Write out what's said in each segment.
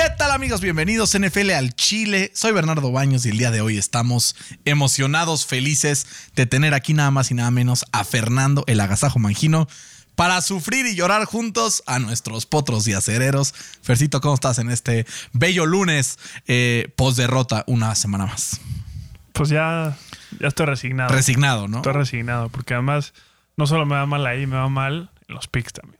¿Qué tal amigos? Bienvenidos NFL al Chile. Soy Bernardo Baños y el día de hoy estamos emocionados, felices de tener aquí nada más y nada menos a Fernando el Agasajo Mangino para sufrir y llorar juntos a nuestros potros y acereros. Fercito, ¿cómo estás en este bello lunes eh, post derrota una semana más? Pues ya, ya estoy resignado. Resignado, ¿no? Estoy resignado, porque además no solo me va mal ahí, me va mal en los picks también.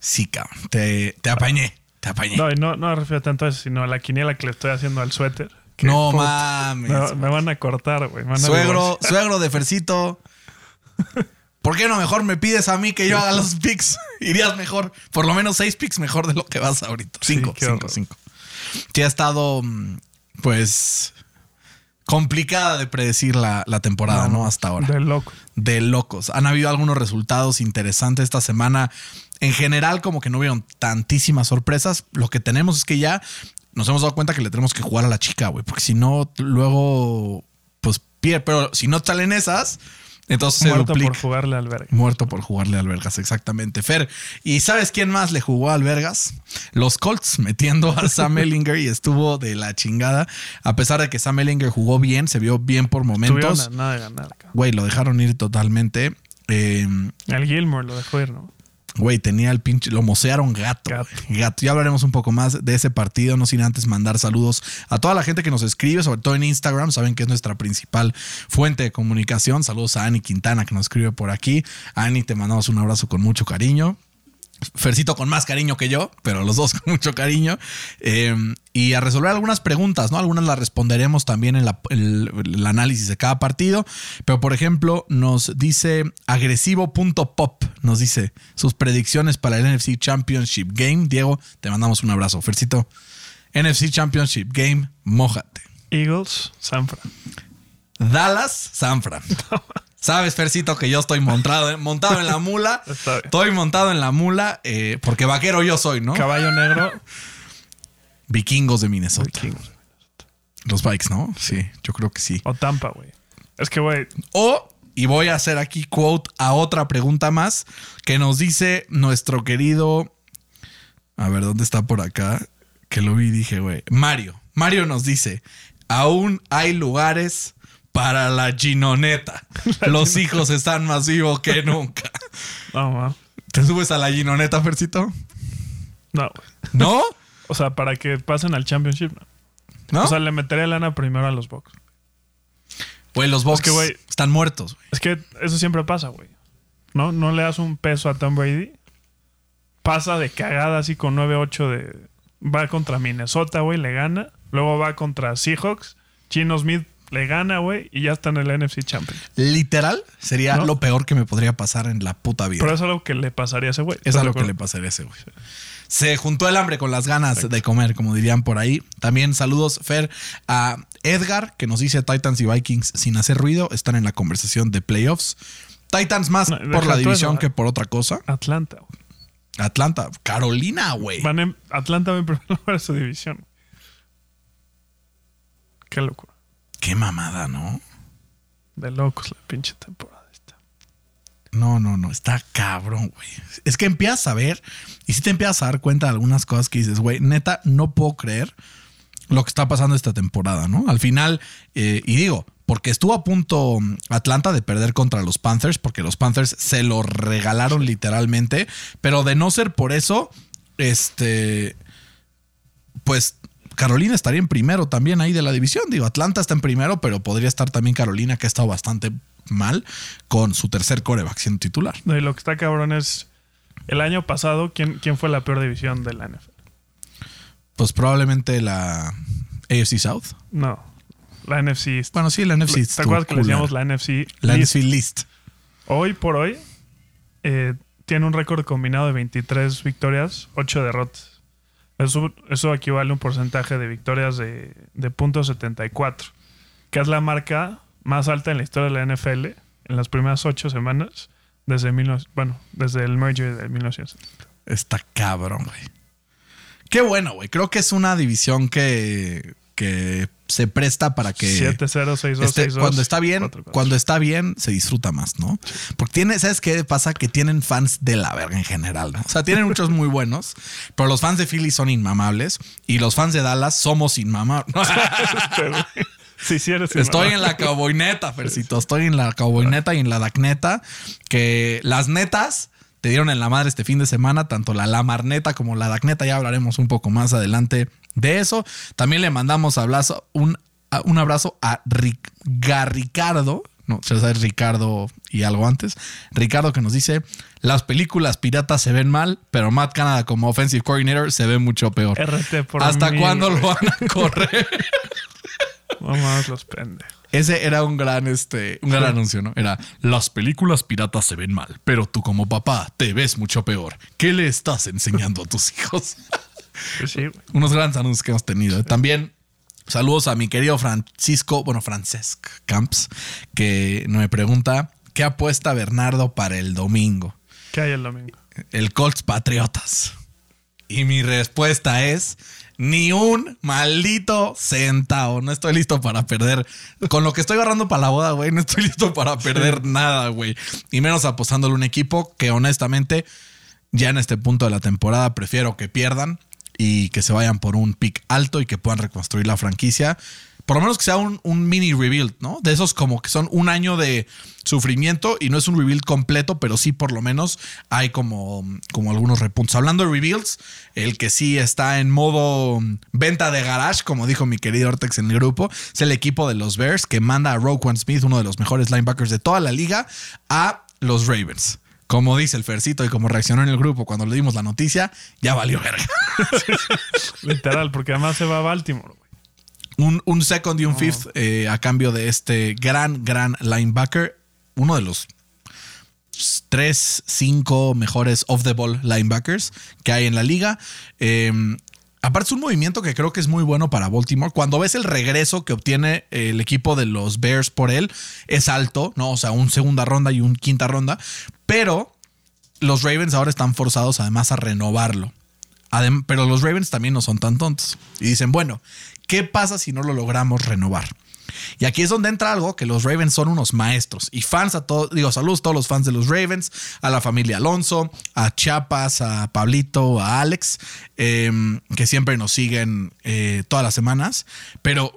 Sí, cabrón. Te, te apañé. Te apañé. No, y no, no me refiero tanto a eso, sino a la quiniela que le estoy haciendo al suéter. que, No puta, mames. Me, me van a cortar, güey. van a Suegro, suegro de Fercito. ¿Por qué no mejor me pides a mí que yo haga los picks? Irías mejor, por lo menos seis picks mejor de lo que vas ahorita. Sí, Cinco, qué cinco, cinco. Sí ha estado, mm, pues, complicada de predecir la, la temporada, ¿no? Hasta ahora. De loco. de locos. Han habido algunos resultados interesantes esta semana. En general, como que no vieron tantísimas sorpresas. Lo que tenemos es que ya nos hemos dado cuenta que le tenemos que jugar a la chica, güey. Porque si no, luego, pues pierde. Pero si no salen esas, entonces se Muerto duplica. por jugarle al verga. Muerto por jugarle al Vergas, exactamente. Fer, ¿y sabes quién más le jugó al Vergas? Los Colts metiendo a Sam Ellinger y estuvo de la chingada. A pesar de que Sam Ellinger jugó bien, se vio bien por momentos. nada de ganar. Güey, lo dejaron ir totalmente. Eh, El Gilmore lo dejó ir, ¿no? Güey, tenía el pinche. Lo mocearon gato. Gato. Ya hablaremos un poco más de ese partido, no sin antes mandar saludos a toda la gente que nos escribe, sobre todo en Instagram. Saben que es nuestra principal fuente de comunicación. Saludos a Ani Quintana que nos escribe por aquí. Ani, te mandamos un abrazo con mucho cariño. Fercito con más cariño que yo, pero los dos con mucho cariño. Eh, y a resolver algunas preguntas, ¿no? Algunas las responderemos también en la- el, el análisis de cada partido. Pero, por ejemplo, nos dice agresivo.pop, nos dice sus predicciones para el NFC Championship Game. Diego, te mandamos un abrazo. Fercito, NFC Championship Game, mójate. Eagles, San Fran. Dallas, San Fran. Sabes, Fercito, que yo estoy montado, montado en la mula. Estoy montado en la mula eh, porque vaquero yo soy, ¿no? Caballo negro, Vikingos de Minnesota. Vikings. Los Vikes, ¿no? Sí, yo creo que sí. O Tampa, güey. Es que, güey, O, y voy a hacer aquí quote a otra pregunta más que nos dice nuestro querido. A ver, ¿dónde está por acá? Que lo vi y dije, güey. Mario. Mario nos dice: aún hay lugares para la ginoneta. Los hijos están más vivos que nunca. no. ¿Te subes a la ginoneta, Fercito? No. ¿No? O sea, para que pasen al Championship, no. ¿No? O sea, le metería lana primero a los Bucks. Güey, los Bucks que, güey- están muertos, güey. Es que eso siempre pasa, güey. ¿No? No le das un peso a Tom Brady. Pasa de cagada así con 9-8 de... Va contra Minnesota, güey, le gana. Luego va contra Seahawks. Chino Smith le gana, güey. Y ya está en el NFC Champion. Literal, sería ¿No? lo peor que me podría pasar en la puta vida. Pero es algo que le pasaría a ese güey. Es ¿Estás algo que le pasaría a ese güey. Se juntó el hambre con las ganas de comer, como dirían por ahí. También saludos, Fer, a Edgar, que nos dice Titans y Vikings sin hacer ruido. Están en la conversación de playoffs. Titans más No, por la división eso, que ¿eh? por otra cosa. Atlanta, güey. Atlanta, Carolina, güey. Atlanta va en primer lugar su división. Qué locura. Qué mamada, ¿no? De locos la pinche temporada esta. No, no, no, está cabrón, güey. Es que empiezas a ver y si te empiezas a dar cuenta de algunas cosas que dices, güey, neta, no puedo creer lo que está pasando esta temporada, ¿no? Al final, eh, y digo, porque estuvo a punto Atlanta de perder contra los Panthers, porque los Panthers se lo regalaron literalmente, pero de no ser por eso, este, pues Carolina estaría en primero también ahí de la división. Digo, Atlanta está en primero, pero podría estar también Carolina, que ha estado bastante mal con su tercer coreback siendo titular. No, y lo que está cabrón es. El año pasado, ¿quién, quién fue la peor división de la NFL? Pues probablemente la AFC South. No. La NFC East. Bueno, sí, la NFC ¿Te estuvo acuerdas que le decíamos la NFC La East? NFC List. Hoy por hoy eh, tiene un récord combinado de 23 victorias, 8 derrotas. Eso, eso equivale a un porcentaje de victorias de, de .74, que es la marca más alta en la historia de la NFL en las primeras ocho semanas desde, mil, bueno, desde el merger de 1970. Está cabrón, güey. Qué bueno, güey. Creo que es una división que, que se presta para que 7-0, 6-2, este, 6-2, cuando está bien, 4-4. cuando está bien se disfruta más, ¿no? Porque tiene, ¿sabes qué pasa? Que tienen fans de la verga en general, ¿no? O sea, tienen muchos muy buenos, pero los fans de Philly son inmamables y los fans de Dallas somos inmamables. Sí, sí, eres Estoy en la cowboyneta, Fercito. Estoy en la cowboyneta y en la dacneta. Que las netas te dieron en la madre este fin de semana, tanto la lamarneta como la dacneta. Ya hablaremos un poco más adelante de eso. También le mandamos abrazo, un, a- un abrazo a Ric- Garricardo. No, se sabe Ricardo y algo antes. Ricardo que nos dice: Las películas piratas se ven mal, pero Matt Canada como offensive coordinator se ve mucho peor. RT por ¿Hasta mí, cuándo lo van a correr? Vamos los pendejos. Ese era un gran, este, un gran anuncio, ¿no? Era las películas piratas se ven mal, pero tú como papá te ves mucho peor. ¿Qué le estás enseñando a tus hijos? Pues sí. Unos grandes anuncios que hemos tenido. ¿eh? También saludos a mi querido Francisco, bueno, Francesc Camps, que me pregunta ¿qué apuesta Bernardo para el domingo? ¿Qué hay el domingo? El Colts Patriotas. Y mi respuesta es ni un maldito centavo. No estoy listo para perder. Con lo que estoy agarrando para la boda, güey, no estoy listo para perder nada, güey. Y menos apostándole un equipo que honestamente ya en este punto de la temporada prefiero que pierdan y que se vayan por un pick alto y que puedan reconstruir la franquicia. Por lo menos que sea un, mini rebuild, ¿no? De esos como que son un año de sufrimiento y no es un rebuild completo, pero sí por lo menos hay como, como algunos repuntos. Hablando de rebuilds, el que sí está en modo mm, venta de garage, como dijo mi querido Ortex en el grupo, es el equipo de los Bears que manda a Roquan Smith, uno de los mejores linebackers de toda la liga, a los Ravens. Como dice el Fercito y como reaccionó en el grupo cuando le dimos la noticia, ya valió verga. Literal, porque además se va a Baltimore. Un, un second y un fifth eh, a cambio de este gran, gran linebacker. Uno de los tres, cinco mejores off the ball linebackers que hay en la liga. Eh, aparte es un movimiento que creo que es muy bueno para Baltimore. Cuando ves el regreso que obtiene el equipo de los Bears por él, es alto, ¿no? O sea, un segunda ronda y un quinta ronda. Pero los Ravens ahora están forzados además a renovarlo. Adem- pero los Ravens también no son tan tontos. Y dicen, bueno, ¿qué pasa si no lo logramos renovar? Y aquí es donde entra algo que los Ravens son unos maestros. Y fans a todos, digo, saludos a todos los fans de los Ravens, a la familia Alonso, a Chiapas, a Pablito, a Alex, eh, que siempre nos siguen eh, todas las semanas. Pero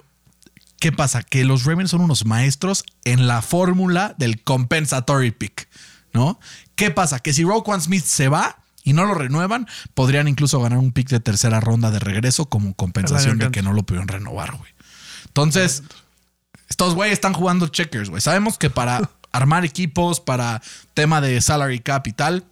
¿Qué pasa? Que los Ravens son unos maestros en la fórmula del compensatory pick, ¿no? ¿Qué pasa? Que si Roquan Smith se va y no lo renuevan, podrían incluso ganar un pick de tercera ronda de regreso como compensación de que no lo pudieron renovar, güey. Entonces, estos güeyes están jugando checkers, güey. Sabemos que para armar equipos, para tema de salary cap y tal,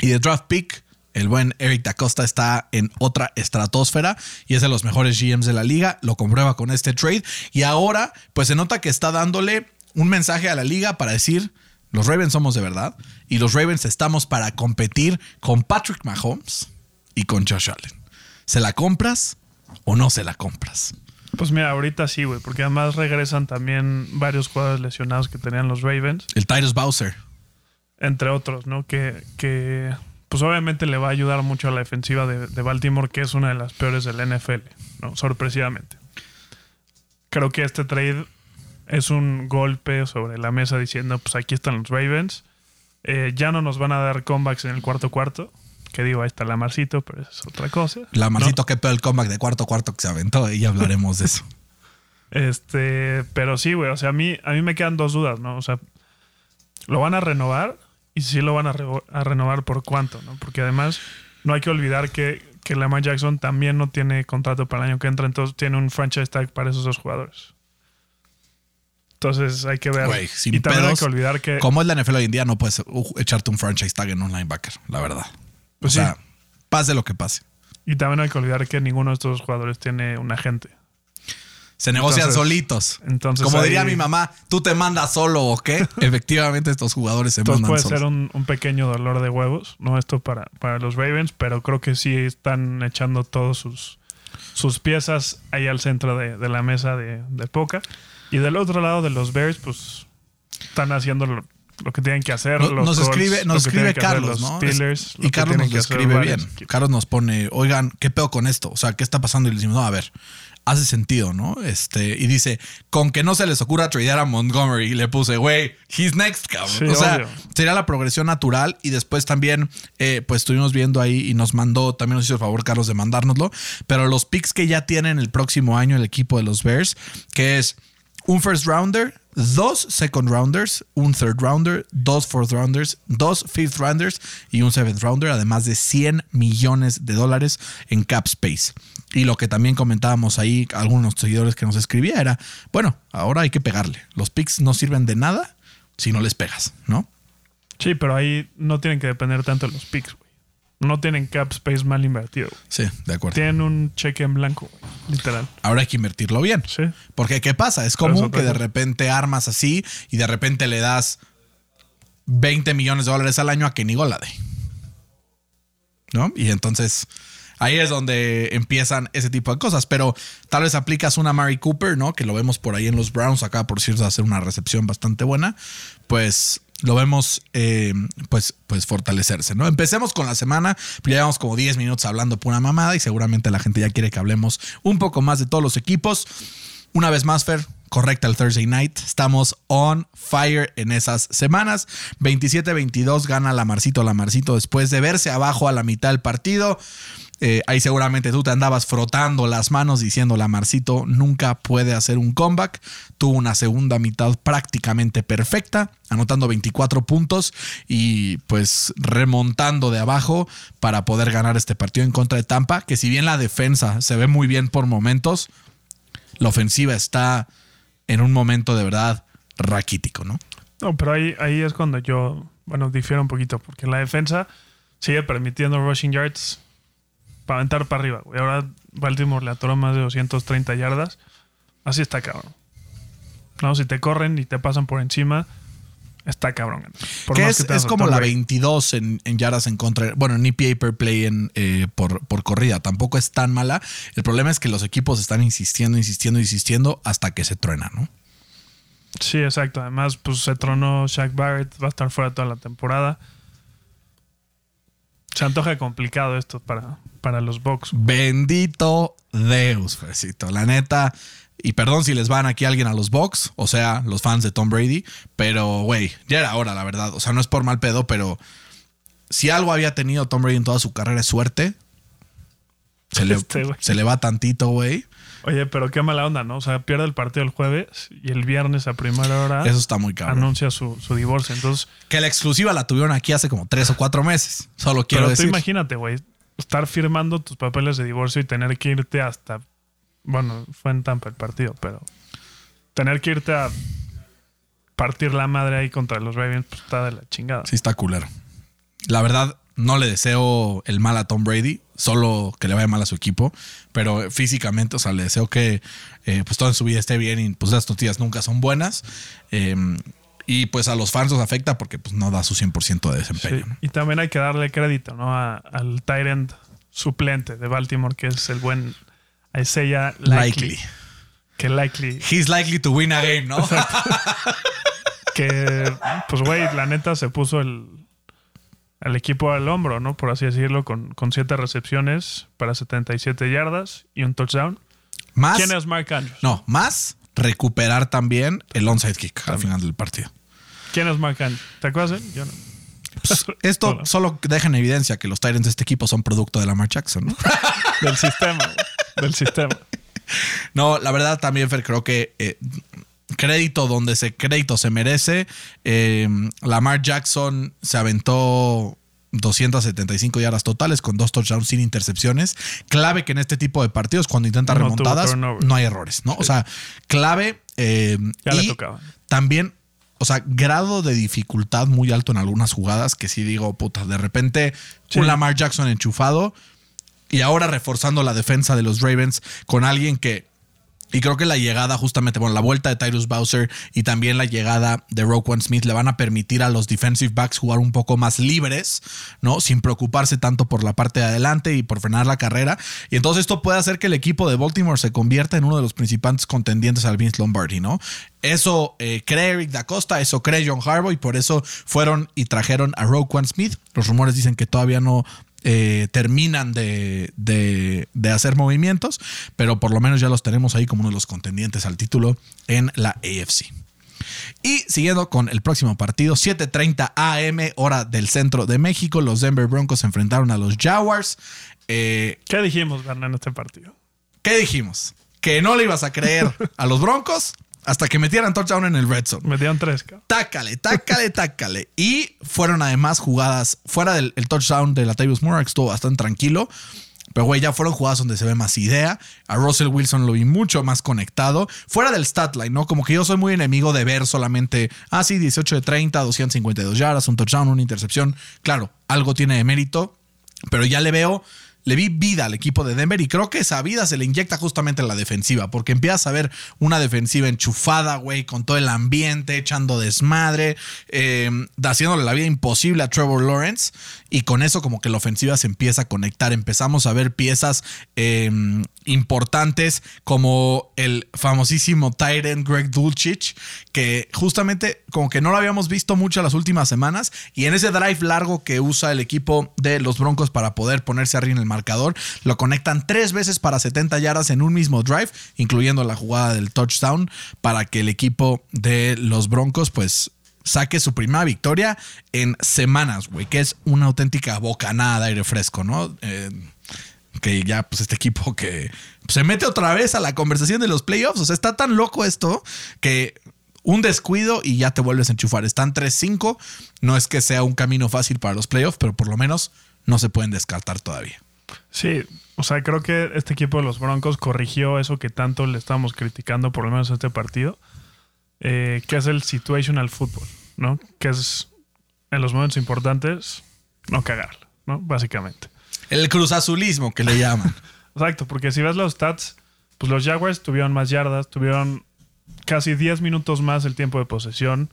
y de draft pick, el buen Eric Dacosta está en otra estratosfera y es de los mejores GMs de la liga. Lo comprueba con este trade. Y ahora, pues se nota que está dándole un mensaje a la liga para decir: los Ravens somos de verdad y los Ravens estamos para competir con Patrick Mahomes y con Josh Allen. ¿Se la compras o no se la compras? Pues mira, ahorita sí, güey, porque además regresan también varios jugadores lesionados que tenían los Ravens, El Tyrus Bowser. entre otros, ¿no? Que, que pues obviamente le va a ayudar mucho a la defensiva de, de Baltimore, que es una de las peores del NFL, ¿no? Sorpresivamente. Creo que este trade es un golpe sobre la mesa diciendo, pues aquí están los Ravens. Eh, ya no nos van a dar comebacks en el cuarto cuarto. Que digo, ahí está la Marcito, pero eso es otra cosa. La ¿no? Qué pedo el comeback de cuarto cuarto que se aventó y ya hablaremos de eso. Este, pero sí, güey. O sea, a mí, a mí me quedan dos dudas, ¿no? O sea, ¿lo van a renovar? Y si sí lo van a, re- a renovar, ¿por cuánto? ¿no? Porque además, no hay que olvidar que, que Lamar Jackson también no tiene contrato para el año que entra, entonces tiene un franchise tag para esos dos jugadores. Entonces hay que ver. Güey, sin y también hay que olvidar que. Como es la NFL hoy en día, no puedes uh, echarte un franchise tag en un linebacker, la verdad. Pues o sea, sí. pase lo que pase. Y también hay que olvidar que ninguno de estos jugadores tiene un agente. Se negocian Entonces- solitos. entonces Como ahí- diría mi mamá, ¿tú te mandas solo o qué? Efectivamente, estos jugadores se mandan puede solos. ser un, un pequeño dolor de huevos, no esto para, para los Ravens, pero creo que sí están echando todos sus, sus piezas ahí al centro de, de la mesa de, de poca. Y del otro lado de los Bears, pues están haciendo lo, lo que tienen que hacer. No- los nos Colts, escribe, nos escribe Carlos, los ¿no? Steelers, y Carlos nos escribe bien. equipos. Carlos nos pone, oigan, ¿qué pedo con esto? O sea, ¿qué está pasando? Y le decimos, no, a ver, hace sentido, ¿no? Este, y dice, con que no se les ocurra tradear a Montgomery. Y le puse, güey, he's next, cabrón. Sí, o sea, obvio. sería la progresión natural. Y después también, eh, pues estuvimos viendo ahí y nos mandó, también nos hizo el favor, Carlos, de mandárnoslo. Pero los picks que ya tienen el próximo año el equipo de los Bears, que es un first rounder, dos second rounders, un third rounder, dos fourth rounders, dos fifth rounders y un seventh rounder, además de 100 millones de dólares en cap space. Y lo que también comentábamos ahí, algunos seguidores que nos escribía era, bueno, ahora hay que pegarle. Los picks no sirven de nada si no les pegas, ¿no? Sí, pero ahí no tienen que depender tanto de los picks. No tienen cap space mal invertido. Sí, de acuerdo. Tienen un cheque en blanco, literal. Ahora hay que invertirlo bien. Sí. Porque ¿qué pasa? Es común que de repente armas así y de repente le das 20 millones de dólares al año a Kenny Golladay. ¿No? Y entonces ahí es donde empiezan ese tipo de cosas. Pero tal vez aplicas una Mary Cooper, ¿no? Que lo vemos por ahí en los Browns. Acá, por cierto, hacer una recepción bastante buena. Pues lo vemos eh, pues, pues fortalecerse, ¿no? Empecemos con la semana. Llevamos como 10 minutos hablando pura mamada y seguramente la gente ya quiere que hablemos un poco más de todos los equipos. Una vez más, Fer, correcta el Thursday night. Estamos on fire en esas semanas. 27-22 gana Lamarcito Lamarcito después de verse abajo a la mitad del partido. Eh, ahí seguramente tú te andabas frotando las manos diciendo Lamarcito nunca puede hacer un comeback. Tuvo una segunda mitad prácticamente perfecta, anotando 24 puntos y pues remontando de abajo para poder ganar este partido en contra de Tampa, que si bien la defensa se ve muy bien por momentos, la ofensiva está en un momento de verdad raquítico, ¿no? No, pero ahí, ahí es cuando yo, bueno, difiero un poquito, porque la defensa sigue permitiendo rushing yards para aventar para arriba, güey. Ahora Baltimore le atoró más de 230 yardas. Así está cabrón. No, si te corren y te pasan por encima, está cabrón. Por que es, que es como la Brady. 22 en, en yardas en contra. Bueno, ni PA per play en, eh, por, por corrida. Tampoco es tan mala. El problema es que los equipos están insistiendo, insistiendo, insistiendo hasta que se truena, ¿no? Sí, exacto. Además, pues se tronó Shaq Barrett, va a estar fuera toda la temporada. Se antoja complicado esto para, para los Bucks. Bendito Deus, Fercito. La neta. Y perdón si les van aquí alguien a los Bucks, o sea, los fans de Tom Brady, pero güey, ya era hora, la verdad. O sea, no es por mal pedo, pero si algo había tenido Tom Brady en toda su carrera es suerte. Se le, Este, se le va tantito, güey. Oye, pero qué mala onda, ¿no? O sea, pierde el partido el jueves y el viernes a primera hora Eso está muy cabrón. anuncia su, su divorcio. Entonces, Que la exclusiva la tuvieron aquí hace como tres o cuatro meses. Solo quiero pero tú decir. imagínate, güey, estar firmando tus papeles de divorcio y tener que irte hasta. Bueno, fue en Tampa el partido, pero tener que irte a partir la madre ahí contra los Ravens, pues está de la chingada. Sí, está culero. La verdad, no le deseo el mal a Tom Brady, solo que le vaya mal a su equipo, pero físicamente, o sea, le deseo que eh, pues toda su vida esté bien y pues las noticias nunca son buenas. Eh, y pues a los fans los afecta porque pues no da su 100% de desempeño. Sí, ¿no? Y también hay que darle crédito, ¿no? A- al end suplente de Baltimore, que es el buen Isaiah Likely. Likely. Que Likely He's likely to win again, ¿no? que, pues, güey, la neta se puso el, el equipo al hombro, ¿no? Por así decirlo, con, con siete recepciones para 77 yardas y un touchdown. Más. ¿Quién es Mark Andrews? No, más recuperar también el onside kick al final del partido. ¿Quién es Mark Andrews? ¿Te acuerdas? Yo no. Pues, esto Hola. solo deja en evidencia que los Tyrants de este equipo son producto de Lamar Jackson, ¿no? Del sistema. Del sistema. No, la verdad también, Fer, creo que eh, crédito donde se crédito se merece. Eh, Lamar Jackson se aventó 275 yardas totales con dos touchdowns sin intercepciones. Clave que en este tipo de partidos, cuando intenta No remontadas, no hay errores, ¿no? O sea, clave. eh, Ya le y tocaba. También, o sea, grado de dificultad muy alto en algunas jugadas que sí digo, puta, de repente Sí. un Lamar Jackson enchufado y ahora reforzando la defensa de los Ravens con alguien que Y creo que la llegada, justamente, bueno, la vuelta de Tyrus Bowser y también la llegada de Roquan Smith le van a permitir a los defensive backs jugar un poco más libres, ¿no? Sin preocuparse tanto por la parte de adelante y por frenar la carrera. Y entonces esto puede hacer que el equipo de Baltimore se convierta en uno de los principales contendientes al Vince Lombardi, ¿no? Eso eh, cree Eric Da Costa, eso cree John Harbaugh y por eso fueron y trajeron a Roquan Smith. Los rumores dicen que todavía no eh, terminan de, de, de, hacer movimientos, pero por lo menos ya los tenemos ahí como uno de los contendientes al título en la AFC. Y siguiendo con el próximo partido, 7:30 AM, hora del centro de México, los Denver Broncos se enfrentaron a los Jaguars. Eh, ¿Qué dijimos, en este partido? ¿Qué dijimos? Que no le ibas a creer a los Broncos hasta que metieran touchdown en el red zone. Metieron tres. Tácale, tácale, tácale. Y fueron además jugadas fuera del touchdown de la Moore, que estuvo bastante tranquilo. Pero, güey, ya fueron jugadas donde se ve más idea. A Russell Wilson lo vi mucho más conectado. Fuera del stat line, ¿no? Como que yo soy muy enemigo de ver solamente, ah, sí, 18 de 30, 252 yardas, un touchdown, una intercepción. Claro, algo tiene de mérito. Pero ya le veo le vi vida al equipo de Denver y creo que esa vida se le inyecta justamente en la defensiva, porque empiezas a ver una defensiva enchufada, güey, con todo el ambiente, echando desmadre, eh, haciéndole la vida imposible a Trevor Lawrence y con eso como que la ofensiva se empieza a conectar, empezamos a ver piezas eh, importantes como el famosísimo Tyrant Greg Dulcich, que justamente como que no lo habíamos visto mucho las últimas semanas y en ese drive largo que usa el equipo de los Broncos para poder ponerse arriba en el marcador. Lo conectan tres veces para 70 yardas en un mismo drive, incluyendo la jugada del touchdown, para que el equipo de los Broncos, pues saque su primera victoria en semanas, güey, que es una auténtica bocanada de aire fresco, ¿no? Eh, que ya, pues este equipo que se mete otra vez a la conversación de los playoffs. O sea, está tan loco esto que un descuido y ya te vuelves a enchufar. Están 3-5. No es que sea un camino fácil para los playoffs, pero por lo menos no se pueden descartar todavía. Sí, o sea, creo que este equipo de los Broncos corrigió eso que tanto le estamos criticando, por lo menos este partido, eh, que es el situational football, ¿no? Que es en los momentos importantes no cagarla, ¿no? Básicamente. El cruzazulismo que le llaman. Exacto, porque si ves los stats, pues los Jaguars tuvieron más yardas, tuvieron casi 10 minutos más el tiempo de posesión.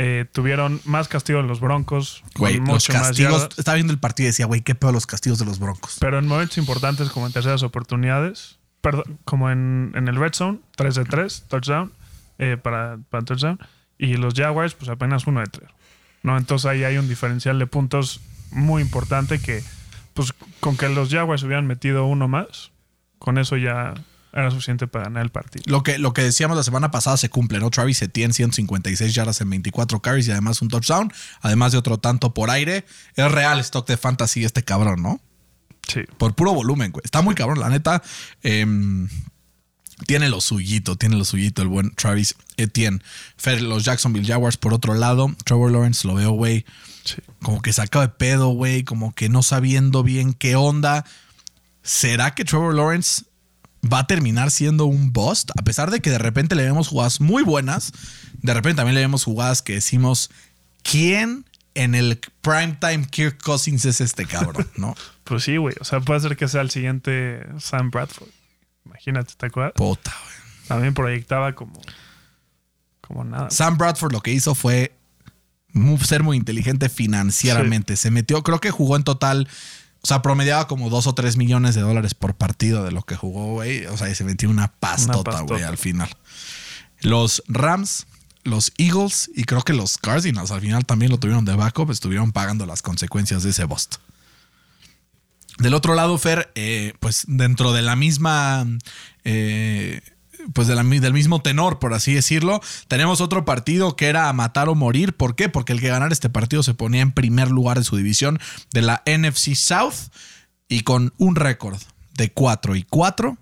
Eh, tuvieron más castigos los Broncos. Güey, los castigos. estaba viendo el partido y decía, güey, qué peor los castigos de los Broncos. Pero en momentos importantes, como en terceras oportunidades, perdón, como en, el red zone, 3 de 3, touchdown, eh, para, para touchdown. Y los Jaguars, pues apenas 1 de 3. ¿no? Entonces ahí hay un diferencial de puntos muy importante que, pues con que los Jaguars hubieran metido uno más, con eso ya era suficiente para ganar el partido. Lo que, lo que decíamos la semana pasada se cumple, ¿no? Travis Etienne, 156 yardas en 24 carries y además un touchdown, además de otro tanto por aire. Es real stock de fantasy este cabrón, ¿no? Sí. Por puro volumen, güey. Está muy cabrón, la neta. Em, tiene lo suyito, tiene lo suyito el buen Travis Etienne. Fer, los Jacksonville Jaguars, por otro lado, Trevor Lawrence lo veo, güey. Como que sacado de pedo, güey. Como que no sabiendo bien qué onda. ¿Será que Trevor Lawrence va a terminar siendo un bust, a pesar de que de repente le vemos jugadas muy buenas, de repente también le vemos jugadas que decimos, ¿quién en el primetime Kirk Cousins es este cabrón, no? pues sí, güey, o sea, puede ser que sea el siguiente Sam Bradford. Imagínate, ¿te acuerdas? Puta, güey. También proyectaba como, como nada. Sam Bradford lo que hizo fue ser muy inteligente financieramente. Se metió, creo que jugó en total o sea, promediaba como dos o tres millones de dólares por partido de lo que jugó, güey. O sea, y se metió una pastota, güey, al final. Los Rams, los Eagles y creo que los Cardinals al final también lo tuvieron de backup, estuvieron pagando las consecuencias de ese bust. Del otro lado, Fer, eh, pues dentro de la misma eh, pues del mismo tenor, por así decirlo. Tenemos otro partido que era a matar o morir. ¿Por qué? Porque el que ganara este partido se ponía en primer lugar de su división de la NFC South y con un récord de 4 y 4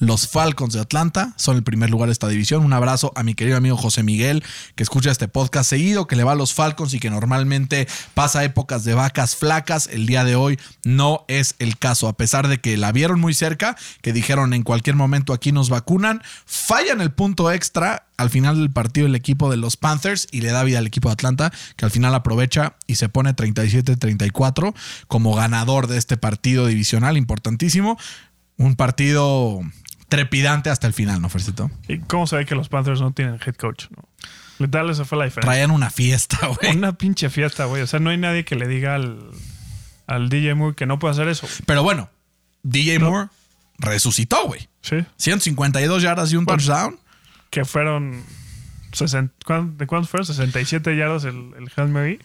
los Falcons de Atlanta son el primer lugar de esta división. Un abrazo a mi querido amigo José Miguel, que escucha este podcast seguido, que le va a los Falcons y que normalmente pasa épocas de vacas flacas. El día de hoy no es el caso, a pesar de que la vieron muy cerca, que dijeron en cualquier momento aquí nos vacunan, fallan el punto extra al final del partido el equipo de los Panthers y le da vida al equipo de Atlanta, que al final aprovecha y se pone 37-34 como ganador de este partido divisional importantísimo. Un partido trepidante hasta el final, ¿no, Fercito? ¿Y cómo se ve que los Panthers no tienen head coach? ¿no? Literal, esa fue la diferencia. Traían una fiesta, güey. Una pinche fiesta, güey. O sea, no hay nadie que le diga al, al DJ Moore que no puede hacer eso. Pero bueno, DJ Moore resucitó, güey. Sí. 152 yardas y un Bueno. touchdown. Que fueron. 60 ¿cuán- ¿De cuántos fueron? 67 yardas el, el Hail Mary.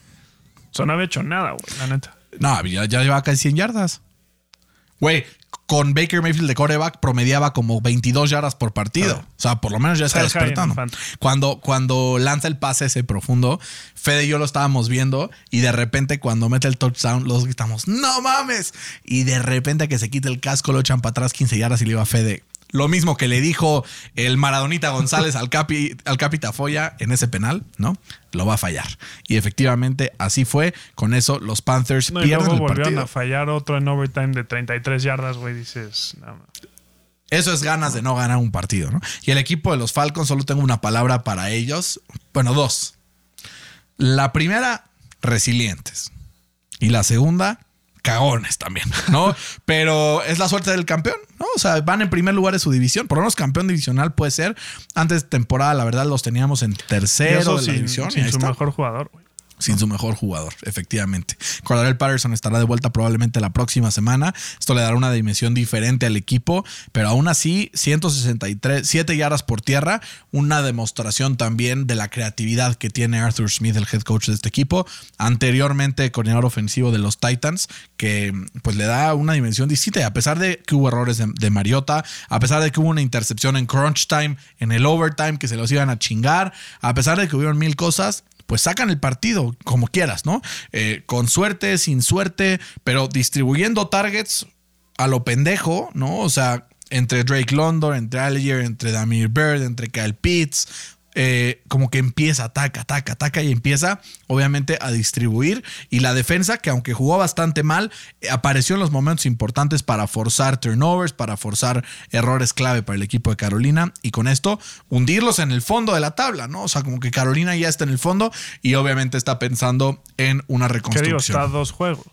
O sea, no había hecho nada, güey, la neta. No, ya, ya llevaba casi 100 yardas. Güey, con Baker Mayfield de coreback promediaba como 22 yardas por partido. O sea, por lo menos ya está despertando. Cuando, cuando lanza el pase ese profundo, Fede y yo lo estábamos viendo y de repente cuando mete el touchdown, los gritamos, ¡No mames! Y de repente que se quita el casco, lo echan para atrás 15 yardas y le iba a Fede. Lo mismo que le dijo el Maradonita González al, capi, al Capita Foya en ese penal, ¿no? Lo va a fallar. Y efectivamente así fue. Con eso los Panthers No, y pierden luego el volvieron partido. a fallar otro en overtime de 33 yardas, güey. Dices, no. Eso es ganas de no ganar un partido, ¿no? Y el equipo de los Falcons, solo tengo una palabra para ellos. Bueno, dos. La primera, resilientes. Y la segunda, cagones también, ¿no? Pero es la suerte del campeón, ¿no? O sea, van en primer lugar de su división. Por lo menos campeón divisional puede ser. Antes de temporada, la verdad, los teníamos en tercero de la sin, división. y sin ahí su está. mejor jugador, güey. Sin su mejor jugador, efectivamente. Cordarel Patterson estará de vuelta probablemente la próxima semana. Esto le dará una dimensión diferente al equipo, pero aún así, 163, 7 yardas por tierra, una demostración también de la creatividad que tiene Arthur Smith, el head coach de este equipo. Anteriormente, coordinador ofensivo de los Titans, que pues le da una dimensión distinta. A pesar de que hubo errores de, de Mariota, a pesar de que hubo una intercepción en crunch time, en el overtime, que se los iban a chingar, a pesar de que hubieron mil cosas, pues sacan el partido como quieras, ¿no? Eh, con suerte, sin suerte, pero distribuyendo targets a lo pendejo, ¿no? O sea, entre Drake London, entre Allier, entre Damir Bird, entre Kyle Pitts, eh, como que empieza, ataca, ataca, ataca y empieza obviamente a distribuir. Y la defensa, que aunque jugó bastante mal, eh, apareció en los momentos importantes para forzar turnovers, para forzar errores clave para el equipo de Carolina y con esto hundirlos en el fondo de la tabla, ¿no? O sea, como que Carolina ya está en el fondo y obviamente está pensando en una Que digo, reconstrucción. está a dos juegos.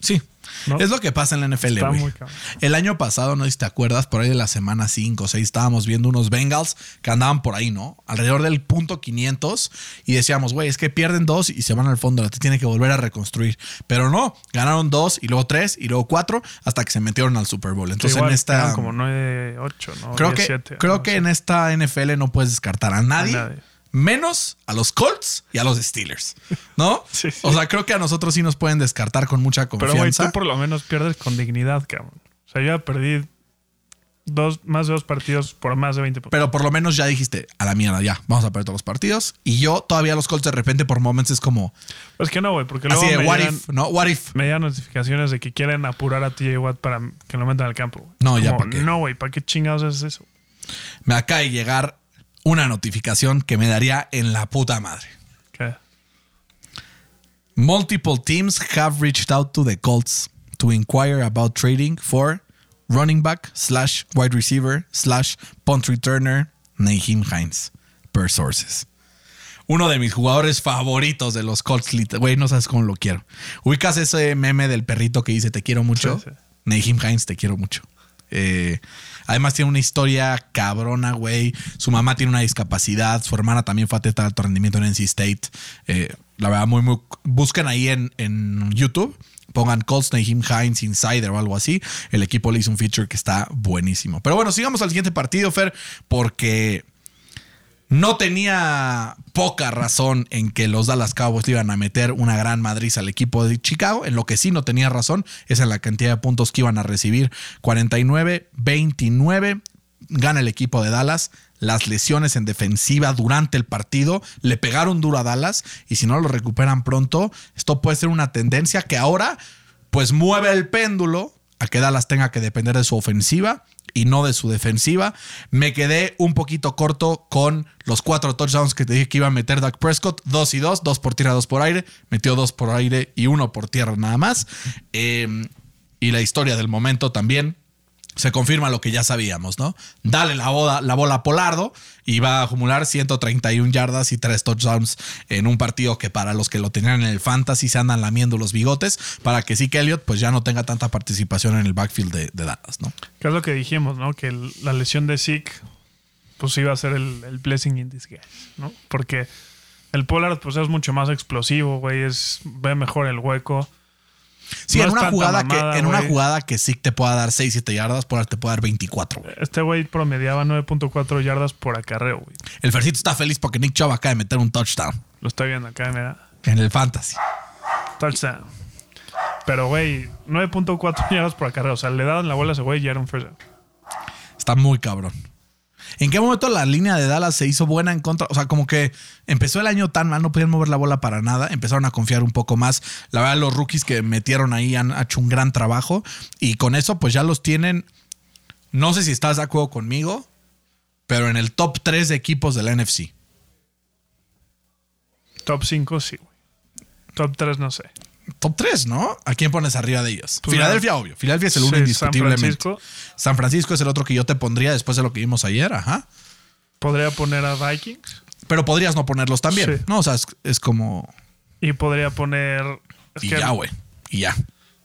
Sí. ¿No? Es lo que pasa en la NFL, güey. El año pasado, no sé si te acuerdas, por ahí de la semana 5 o 6 estábamos viendo unos Bengals que andaban por ahí, ¿no? Alrededor del punto 500 y decíamos, güey, es que pierden dos y se van al fondo, te tiene que volver a reconstruir. Pero no, ganaron dos y luego tres y luego cuatro hasta que se metieron al Super Bowl. Entonces Igual en esta... como 9, 8, ¿no? creo 10, que, 7, creo no que en esta NFL no puedes descartar a nadie. nadie. Menos a los Colts y a los Steelers, ¿no? Sí, sí. O sea, creo que a nosotros sí nos pueden descartar con mucha Pero, güey, confianza. tú por lo menos pierdes con dignidad, cabrón. O sea, yo ya perdí dos, más de dos partidos por más de 20 puntos. Pero por lo menos ya dijiste, a la mierda, ya, vamos a perder todos los partidos. Y yo todavía los Colts de repente por momentos es como Es que no, güey, porque luego así de me, what llegan, if, ¿no? What if. me llegan notificaciones de que quieren apurar a TJ Watt para que lo metan al campo. güey. No, ya, Como, ¿pa' qué? No, güey, ¿para qué chingados es eso? Me acaba de llegar una notificación que me daría en la puta madre. ¿Qué? Multiple teams have reached out to the Colts to inquire about trading for running back slash wide receiver slash punt returner Naheem Hines, per sources. Uno de mis jugadores favoritos de los Colts, güey, no sabes cómo lo quiero. ¿Ubicas ese meme del perrito que dice te quiero mucho? Sí, sí. Naheem Hines, te quiero mucho. Eh, además tiene una historia cabrona, güey. Su mamá tiene una discapacidad. Su hermana también fue atleta de alto rendimiento en NC State. Eh, la verdad, muy, muy... Busquen ahí en, en YouTube. Pongan Colts Naheem Hines Insider o algo así. El equipo le hizo un feature que está buenísimo. Pero bueno, sigamos al siguiente partido, Fer, porque no tenía poca razón en que los Dallas Cowboys le iban a meter una gran madriz al equipo de Chicago. En lo que sí no tenía razón es en la cantidad de puntos que iban a recibir. 49-29 gana el equipo de Dallas. Las lesiones en defensiva durante el partido le pegaron duro a Dallas y si no lo recuperan pronto, esto puede ser una tendencia que ahora pues mueve el péndulo a que Dallas tenga que depender de su ofensiva y no de su defensiva. Me quedé un poquito corto con los cuatro touchdowns que te dije que iba a meter Dak Prescott. Dos y dos, dos por tierra, dos por aire. Metió dos por aire y uno por tierra nada más. Eh, y la historia del momento también. Se confirma lo que ya sabíamos, ¿no? Dale la, boda, la bola a Polardo y va a acumular 131 yardas y 3 touchdowns en un partido que para los que lo tenían en el fantasy se andan lamiendo los bigotes para que sí que Elliott pues ya no tenga tanta participación en el backfield de, de Dallas, ¿no? Que es lo que dijimos, ¿no? Que la lesión de Zeke pues iba a ser el, el blessing in disguise, ¿no? Porque el Pollard pues es mucho más explosivo, güey, es ve mejor el hueco. Sí, No en una jugada mamada, que en una jugada que sí te pueda dar 6 7 yardas, Pollard te puede dar 24. güey. Este güey promediaba 9.4 yardas por acarreo, güey. El Fercito está feliz porque Nick Chubb acaba de meter un touchdown Lo estoy viendo acá, mira. en el fantasy. Touchdown. Pero, güey, 9.4 yardas por acarreo. O sea, le daban la bola a ese güey y ya era un first. Está muy cabrón. ¿En qué momento la línea de Dallas se hizo buena en contra? O sea, como que empezó el año tan mal, no podían mover la bola para nada, empezaron a confiar un poco más. La verdad, los rookies que metieron ahí han hecho un gran trabajo y con eso pues ya los tienen, no sé si estás de acuerdo conmigo, pero en el top 3 de equipos de la NFC. Top 5, sí. Top 3, no sé. Top 3, ¿no? ¿A quién pones arriba de ellos? Pues Filadelfia, obvio. Filadelfia es el Sí, uno San indiscutiblemente. Francisco. San Francisco es el otro que yo te pondría después de lo que vimos ayer, ajá. Podría poner a Vikings. Pero podrías no ponerlos también, Sí. ¿no? O sea, es, es como... Y podría poner. es y que- ya, güey. Y ya.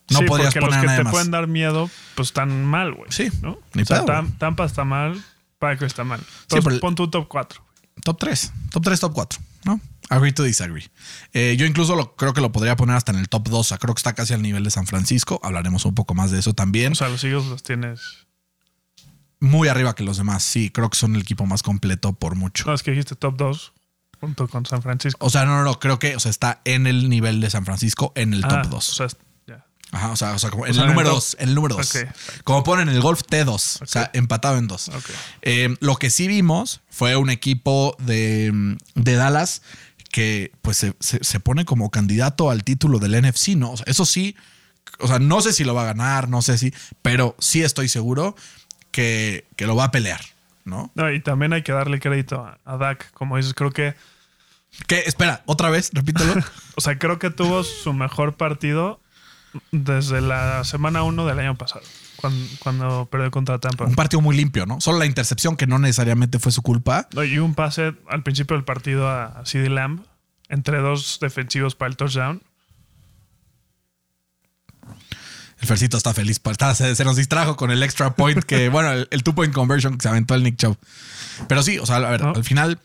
No sí, podrías poner los a que te más. pueden dar miedo, pues están mal, güey. Sí, ¿no? ni o sea, pedo. Tampa está mal, Packers está mal. Entonces, pon tu top 4. Top 3. Top 3, top 4. ¿No? Agree to disagree. Eh, yo incluso lo, creo que lo podría poner hasta en el top 2. O sea, creo que está casi al nivel de San Francisco. Hablaremos un poco más de eso también. O sea, los Eagles los tienes. Muy arriba que los demás. Sí, creo que son el equipo más completo por mucho. No, es que dijiste top 2 junto con San Francisco. O sea, no, no, no. Creo que o sea, está en el nivel de San Francisco en el Ah, top 2. O sea. Ajá, o sea, o sea, como en sea, el en el número top. 2. En el número 2. Ok. Como ponen en el golf T2. O sea, empatado en 2. Ok. Eh, lo que sí vimos fue un equipo de, de Dallas que pues se, se- se pone como candidato al título del NFC, ¿no? O sea, eso sí, o sea, no sé si lo va a ganar, no sé si, pero sí estoy seguro que, que lo va a pelear, ¿no? No, y también hay que darle crédito a, a Dak. Como dices, creo que. Que, espera, otra vez, repítelo. O sea, creo que tuvo su mejor partido desde la semana 1 del año pasado. Cuando, cuando perdió contra Tampa. un partido muy limpio, ¿no? Solo la intercepción que no necesariamente fue su culpa. No, y un pase al principio del partido a, CD Lamb entre dos defensivos para el touchdown. El Fercito está feliz. está- se, se nos distrajo con el extra point que, bueno, el, el two point conversion que se aventó el Nick Chubb. Pero sí, o sea, a ver, ¿No? al final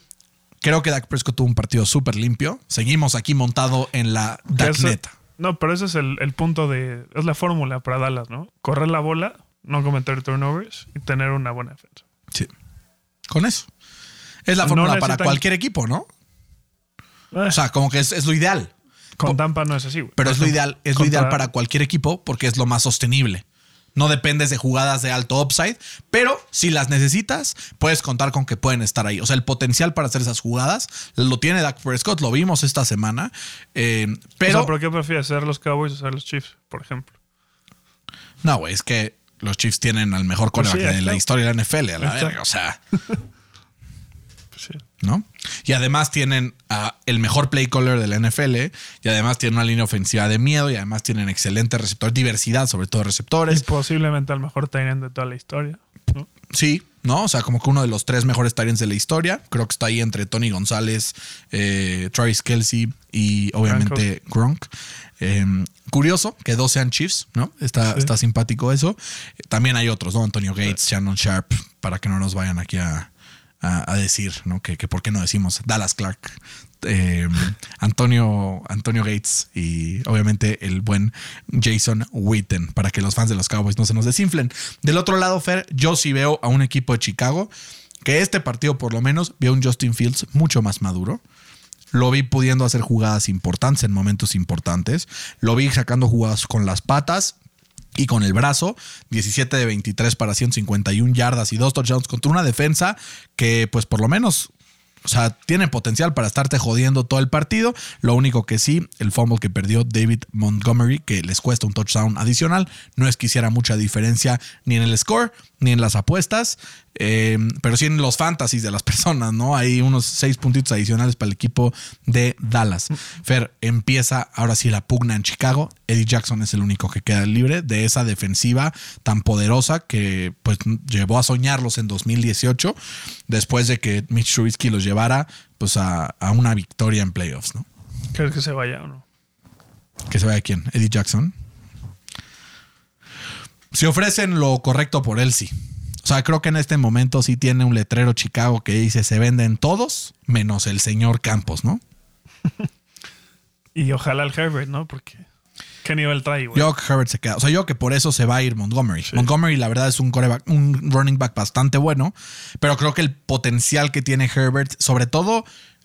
creo que Dak Prescott tuvo un partido súper limpio. Seguimos aquí montado en la neta. No, pero ese es el, el punto de. Es la fórmula para Dallas, ¿no? Correr la bola, no cometer turnovers y tener una buena defensa. Sí. Con eso. Es la No fórmula para cualquier equipo, ¿no? O sea, como que es, es lo ideal. Con Tampa no es así, güey. Pero es lo ideal, es lo ideal para cualquier equipo porque es lo más sostenible. No dependes de jugadas de alto upside, pero si las necesitas, puedes contar con que pueden estar ahí. O sea, el potencial para hacer esas jugadas lo tiene Dak Prescott, lo vimos esta semana. Eh, O pero sea, ¿por qué prefieres ser los Cowboys o ser los Chiefs, por ejemplo? no, güey, es que los Chiefs tienen al mejor Pues sí, de la historia de la NFL, a la verga. O sea, Pues sí. ¿No? Y además tienen a el mejor play caller de la NFL y además tienen una línea ofensiva de miedo y además tienen excelente receptor, diversidad, sobre todo de Y receptores. posiblemente el mejor tight de toda la historia. ¿no? Sí, ¿no? O sea, como que uno de los tres mejores Tyrants de la historia. Creo que está ahí entre Tony González, eh, Travis Kelsey y obviamente Gronk. Eh, curioso que dos sean Chiefs, ¿no? Está, está simpático eso. También hay otros, ¿no? Antonio Gates, Shannon Sharp, para que no nos vayan aquí a, a- decir, ¿no? Que, que por qué no decimos Dallas Clark, eh, Antonio, Antonio Gates y obviamente el buen Jason Witten, para que los fans de los Cowboys no se nos desinflen. Del otro lado, Fer, yo sí veo a un equipo de Chicago que este partido por lo menos vio un Justin Fields mucho más maduro. Lo vi pudiendo hacer jugadas importantes en momentos importantes. Lo vi sacando jugadas con las patas y con el brazo. 17 de 23 para 151 yardas y dos touchdowns contra una defensa que pues por lo menos... O sea, tiene potencial para estarte jodiendo todo el partido. Lo único que sí, el fumble que perdió David Montgomery, que les cuesta un touchdown adicional, no es que hiciera mucha diferencia ni en el score ni en las apuestas. Eh, pero sí en los fantasies de las personas, ¿no? Hay unos seis puntitos adicionales para el equipo de Dallas. Fer, empieza ahora sí la pugna en Chicago. Eddie Jackson es el único que queda libre de esa defensiva tan poderosa que pues llevó a soñarlos en 2018 después de que Mitch Trubisky los llevara pues a, a una victoria en playoffs, ¿no? ¿Crees que se vaya o no? ¿Que se vaya quién? Eddie Jackson. Si ofrecen lo correcto por él, sí. O sea, creo que en este momento sí tiene un letrero Chicago que dice se venden todos menos el señor Campos, ¿no? Y ojalá el Herbert, ¿no? Porque ¿qué nivel trae, güey? Yo que Herbert se queda. O sea, yo que por eso se va a ir Montgomery. Montgomery, la verdad, es un, coreback- un running back bastante bueno, pero creo que el potencial que tiene Herbert, sobre todo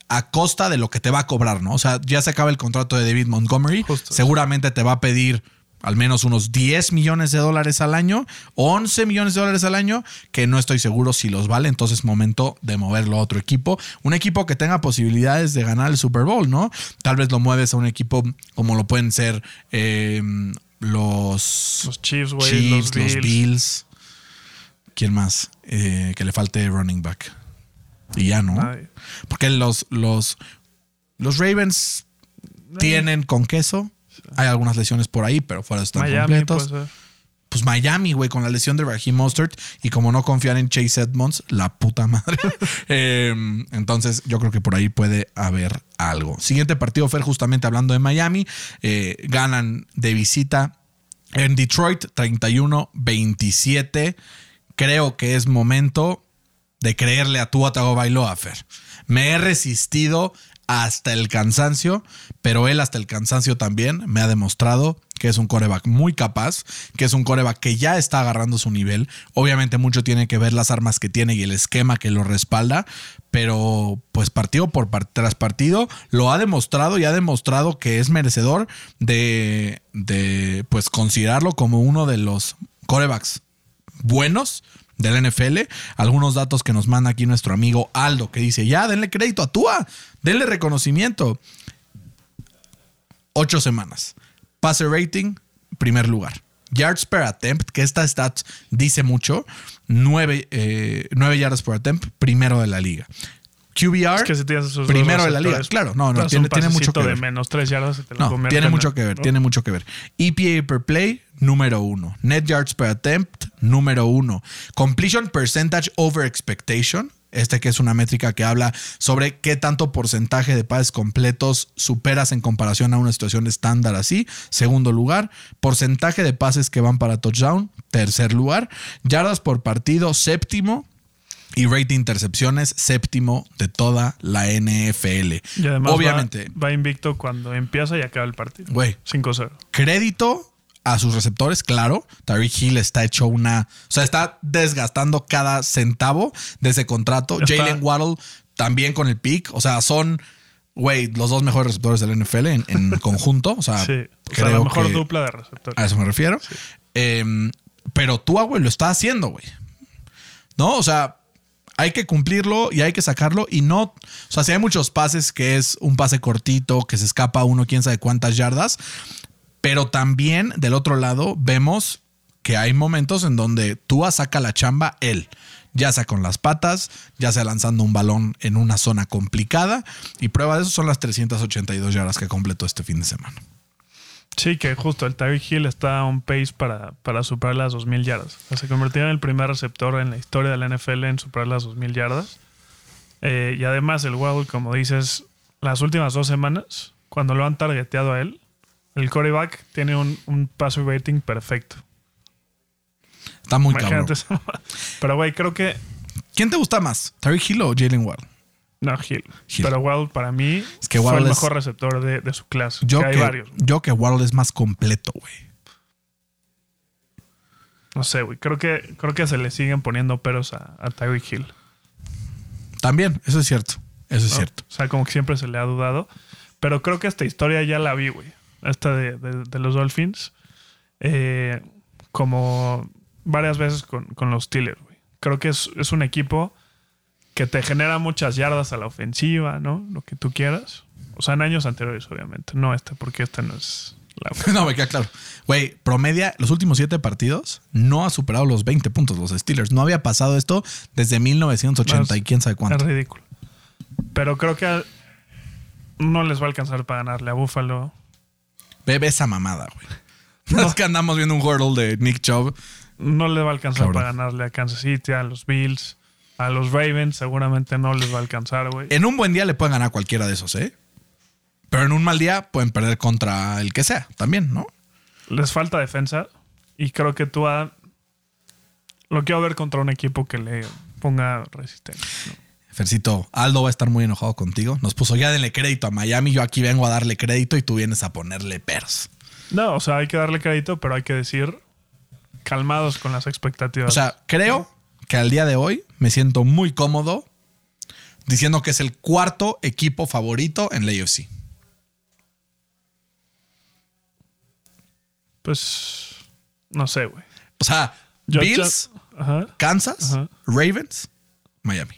a costa de lo que te va a cobrar, ¿no? O sea, ya se acaba el contrato de David Montgomery. Justo. Seguramente te va a pedir al menos unos 10 millones de dólares al año, 11 millones de dólares al año, que no estoy seguro si los vale. Entonces, momento de moverlo a otro equipo. Un equipo que tenga posibilidades de ganar el Super Bowl, ¿no? Tal vez lo mueves a un equipo como lo pueden ser eh, los, Los Chiefs, los los Bills. ¿Quién más? Eh, que le falte running back. Y ya, ¿no? Nadie. Porque los, los, los Ravens tienen con queso. Hay algunas lesiones por ahí, pero fuera están Miami, completos. pues, eh. Pues Miami, güey, con la lesión de Raheem Mostert y como no confiar en Chase Edmonds, la puta madre. Eh, entonces, yo creo que por ahí puede haber algo. Siguiente partido, Fer, justamente hablando de Miami, eh, ganan de visita en Detroit 31-27. Creo que es momento de creerle a Tua Tagovailoa, Fer. Me he resistido hasta el cansancio, pero él hasta el cansancio también me ha demostrado que es un coreback muy capaz, que es un coreback que ya está agarrando su nivel. Obviamente mucho tiene que ver las armas que tiene y el esquema que lo respalda, pero pues partido por tras partido lo ha demostrado y ha demostrado que es merecedor de, de pues considerarlo como uno de los corebacks buenos del NFL. Algunos datos que nos manda aquí nuestro amigo Aldo, que dice, ya, denle crédito a Tua, denle reconocimiento. Ocho semanas. Pase rating, primer lugar. Yards per attempt, que esta stats dice mucho, nueve, eh, nueve yardas por attempt, primero de la liga. QBR, Es que si esos primero de la liga. Claro, no, no, tiene, tiene mucho que de ver. menos tres yardas te No, tiene en- mucho que ver, ¿no? tiene mucho que ver. EPA per play, número uno. Net yards per attempt, número uno. Completion percentage over expectation. Este que es una métrica que habla sobre qué tanto porcentaje de pases completos superas en comparación a una situación estándar así. Segundo lugar. Porcentaje de pases que van para touchdown. Tercer lugar. Yardas por partido. Séptimo. Y rate de intercepciones. Séptimo de toda la NFL. Y además va- Obviamente. va, invicto cuando empieza y acaba el partido. Güey, 5-0. crédito a sus receptores, claro. Tyreek Hill está hecho una. O sea, está desgastando cada centavo de ese contrato. Está- Jalen Waddle también con el pick. O sea, son, güey, los dos mejores receptores del NFL en, en conjunto. O sea, Sí. O sea, la mejor que dupla de receptores. a eso me refiero. Em, pero tú, güey, lo está haciendo, güey. ¿No? O sea, hay que cumplirlo y hay que sacarlo. Y no. O sea, si hay muchos pases que es un pase cortito, que se escapa uno, quién sabe cuántas yardas. Pero también del otro lado vemos que hay momentos en donde Tua saca la chamba él. Ya sea con las patas, ya sea lanzando un balón en una zona complicada. Y prueba de eso son las 382 yardas que completó este fin de semana. Sí, que justo el Tyreek Hill está a un pace para, para superar las 2.000 yardas. O sea, se convirtió en el primer receptor en la historia de la NFL en superar las 2.000 yardas. Eh, y además el Waddle, como dices, las últimas dos semanas, cuando lo han targeteado a él, el quarterback tiene un, un passer rating perfecto. Está muy cabrón. Imagínate eso. Pero, güey, creo que... ¿Quién te gusta más? ¿Tyreek Hill o Jalen Ward? No, Hill. Hill. Pero Waddle para mí Es que fue el es- mejor receptor de, de su clase. Yo que hay que, varios. yo que Waddle es más completo, güey. No sé, güey. Creo que, creo que se le siguen poniendo peros a, a Tyreek Hill. También, eso es cierto. Eso es ¿no? cierto. O sea, como que siempre se le ha dudado. Pero creo que esta historia ya la vi, güey. Esta de, de- de los Dolphins. Eh, como varias veces con, con los Steelers, güey. Creo que es, es un equipo que te genera muchas yardas a la ofensiva, ¿no? Lo que tú quieras. O sea, en años anteriores, obviamente. No este, porque este no es, no, me queda claro. Güey, promedia los últimos siete partidos, no ha superado los 20 puntos los Steelers. No había pasado esto desde 1980 y quién sabe Es cuánto. ridículo. Pero creo que no les va a alcanzar para ganarle a Buffalo. Ve esa mamada, güey. Es que andamos viendo un hurdle de Nick Chubb. No les va a alcanzar Cabrón. para ganarle a Kansas City, a los Bills, a los Ravens. Seguramente no les va a alcanzar, güey. En un buen día le pueden ganar a cualquiera de esos, ¿eh? Pero en un mal día pueden perder contra el que sea también, ¿no? Les falta defensa. Y creo que tú lo quiero ver contra un equipo que le ponga resistencia. ¿no? Fercito, Aldo va a estar muy enojado contigo. Nos puso ya denle crédito a Miami. Yo aquí vengo a darle crédito y tú vienes a ponerle pers. No, o sea, hay que darle crédito, pero hay que decir calmados con las expectativas. O sea, creo que al día de hoy me siento muy cómodo diciendo que es el cuarto equipo favorito en la UFC. pues no sé, güey. O sea, Yo- Bills, ajá. Kansas, Ajá. Ravens, Miami.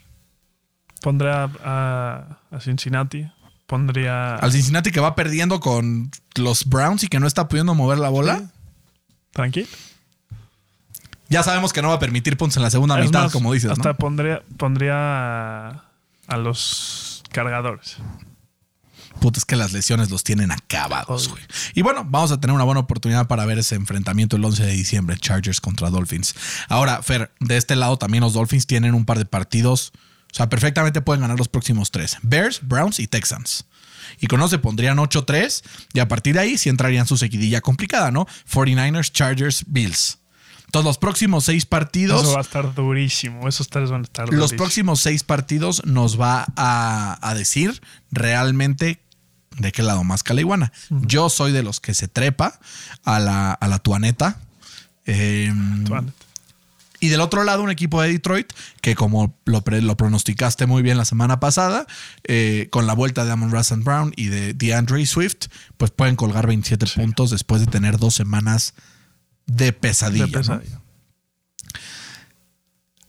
Pondría a, Cincinnati. Pondría. Al Cincinnati que va perdiendo con los Browns y que no está pudiendo mover la bola. Tranquilo. Ya sabemos que no va a permitir puntos en la segunda Es mitad, más, como dices. Hasta ¿no? pondría, pondría a, a los cargadores. Puta, es que las lesiones los tienen acabados, güey. Y bueno, vamos a tener una buena oportunidad para ver ese enfrentamiento el 11 de diciembre, Chargers contra Dolphins. Ahora, Fer, de este lado también los Dolphins tienen un par de partidos. O sea, perfectamente pueden ganar los próximos tres. Bears, Browns y Texans. Y con eso se pondrían 8-3 y a partir de ahí sí entrarían su seguidilla complicada, ¿no? 49ers, Chargers, Bills. Todos los próximos seis partidos... Eso va a estar durísimo. Esos tres van a estar Los durísimos. próximos seis partidos nos va a, a decir realmente de qué lado más caliguana. Yo soy de los que se trepa a la, a la tuaneta. Eh, Van- y del otro lado, un equipo de Detroit que, como lo pronosticaste muy bien la semana pasada, eh, con la vuelta de Amon Russell Brown y de DeAndre Swift, pues pueden colgar 27 puntos después de tener dos semanas de pesadilla. de ¿no? pesadilla.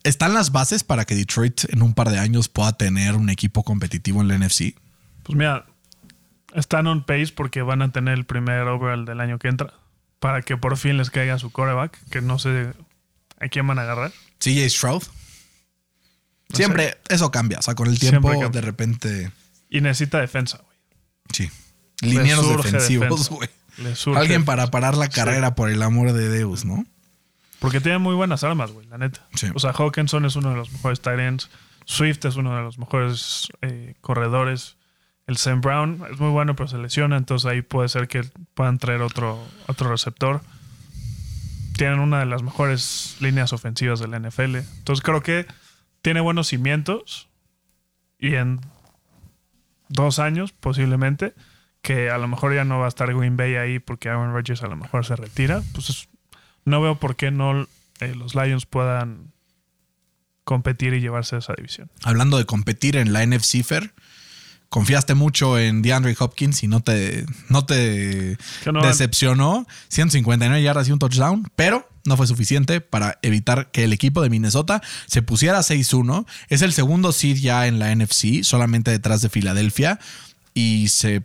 ¿Están las bases para que Detroit en un par de años pueda tener un equipo competitivo en la NFC? Pues mira, están on pace porque van a tener el primer overall del año que entra. Para que por fin les caiga su coreback, que no sé a quién van a agarrar. CJ Stroud. No Siempre eso cambia. O sea, con el tiempo, de repente. Y necesita defensa, güey. Sí. Linieros defensivos, güey. Alguien para parar la carrera, por el amor de Deus, ¿no? Porque tiene muy buenas armas, güey, la neta. Sí. O sea, Hawkinson es uno de los mejores tight ends. Swift es uno de los mejores eh, corredores. El Sam Brown es muy bueno, pero se lesiona. Entonces ahí puede ser que puedan traer otro, otro receptor. Tienen una de las mejores líneas ofensivas de la NFL. Entonces creo que tiene buenos cimientos. Y en dos años, posiblemente, que a lo mejor ya no va a estar Green Bay ahí porque Aaron Rodgers a lo mejor se retira. Pues es- no veo por qué no eh, los Lions puedan competir y llevarse esa división. Hablando de competir en la NFC, Fer, confiaste mucho en DeAndre Hopkins y no te, no te no- decepcionó. 159 yardas y un touchdown, pero no fue suficiente para evitar que el equipo de Minnesota se pusiera 6-1. Es el segundo seed ya en la NFC, solamente detrás de Filadelfia. Y se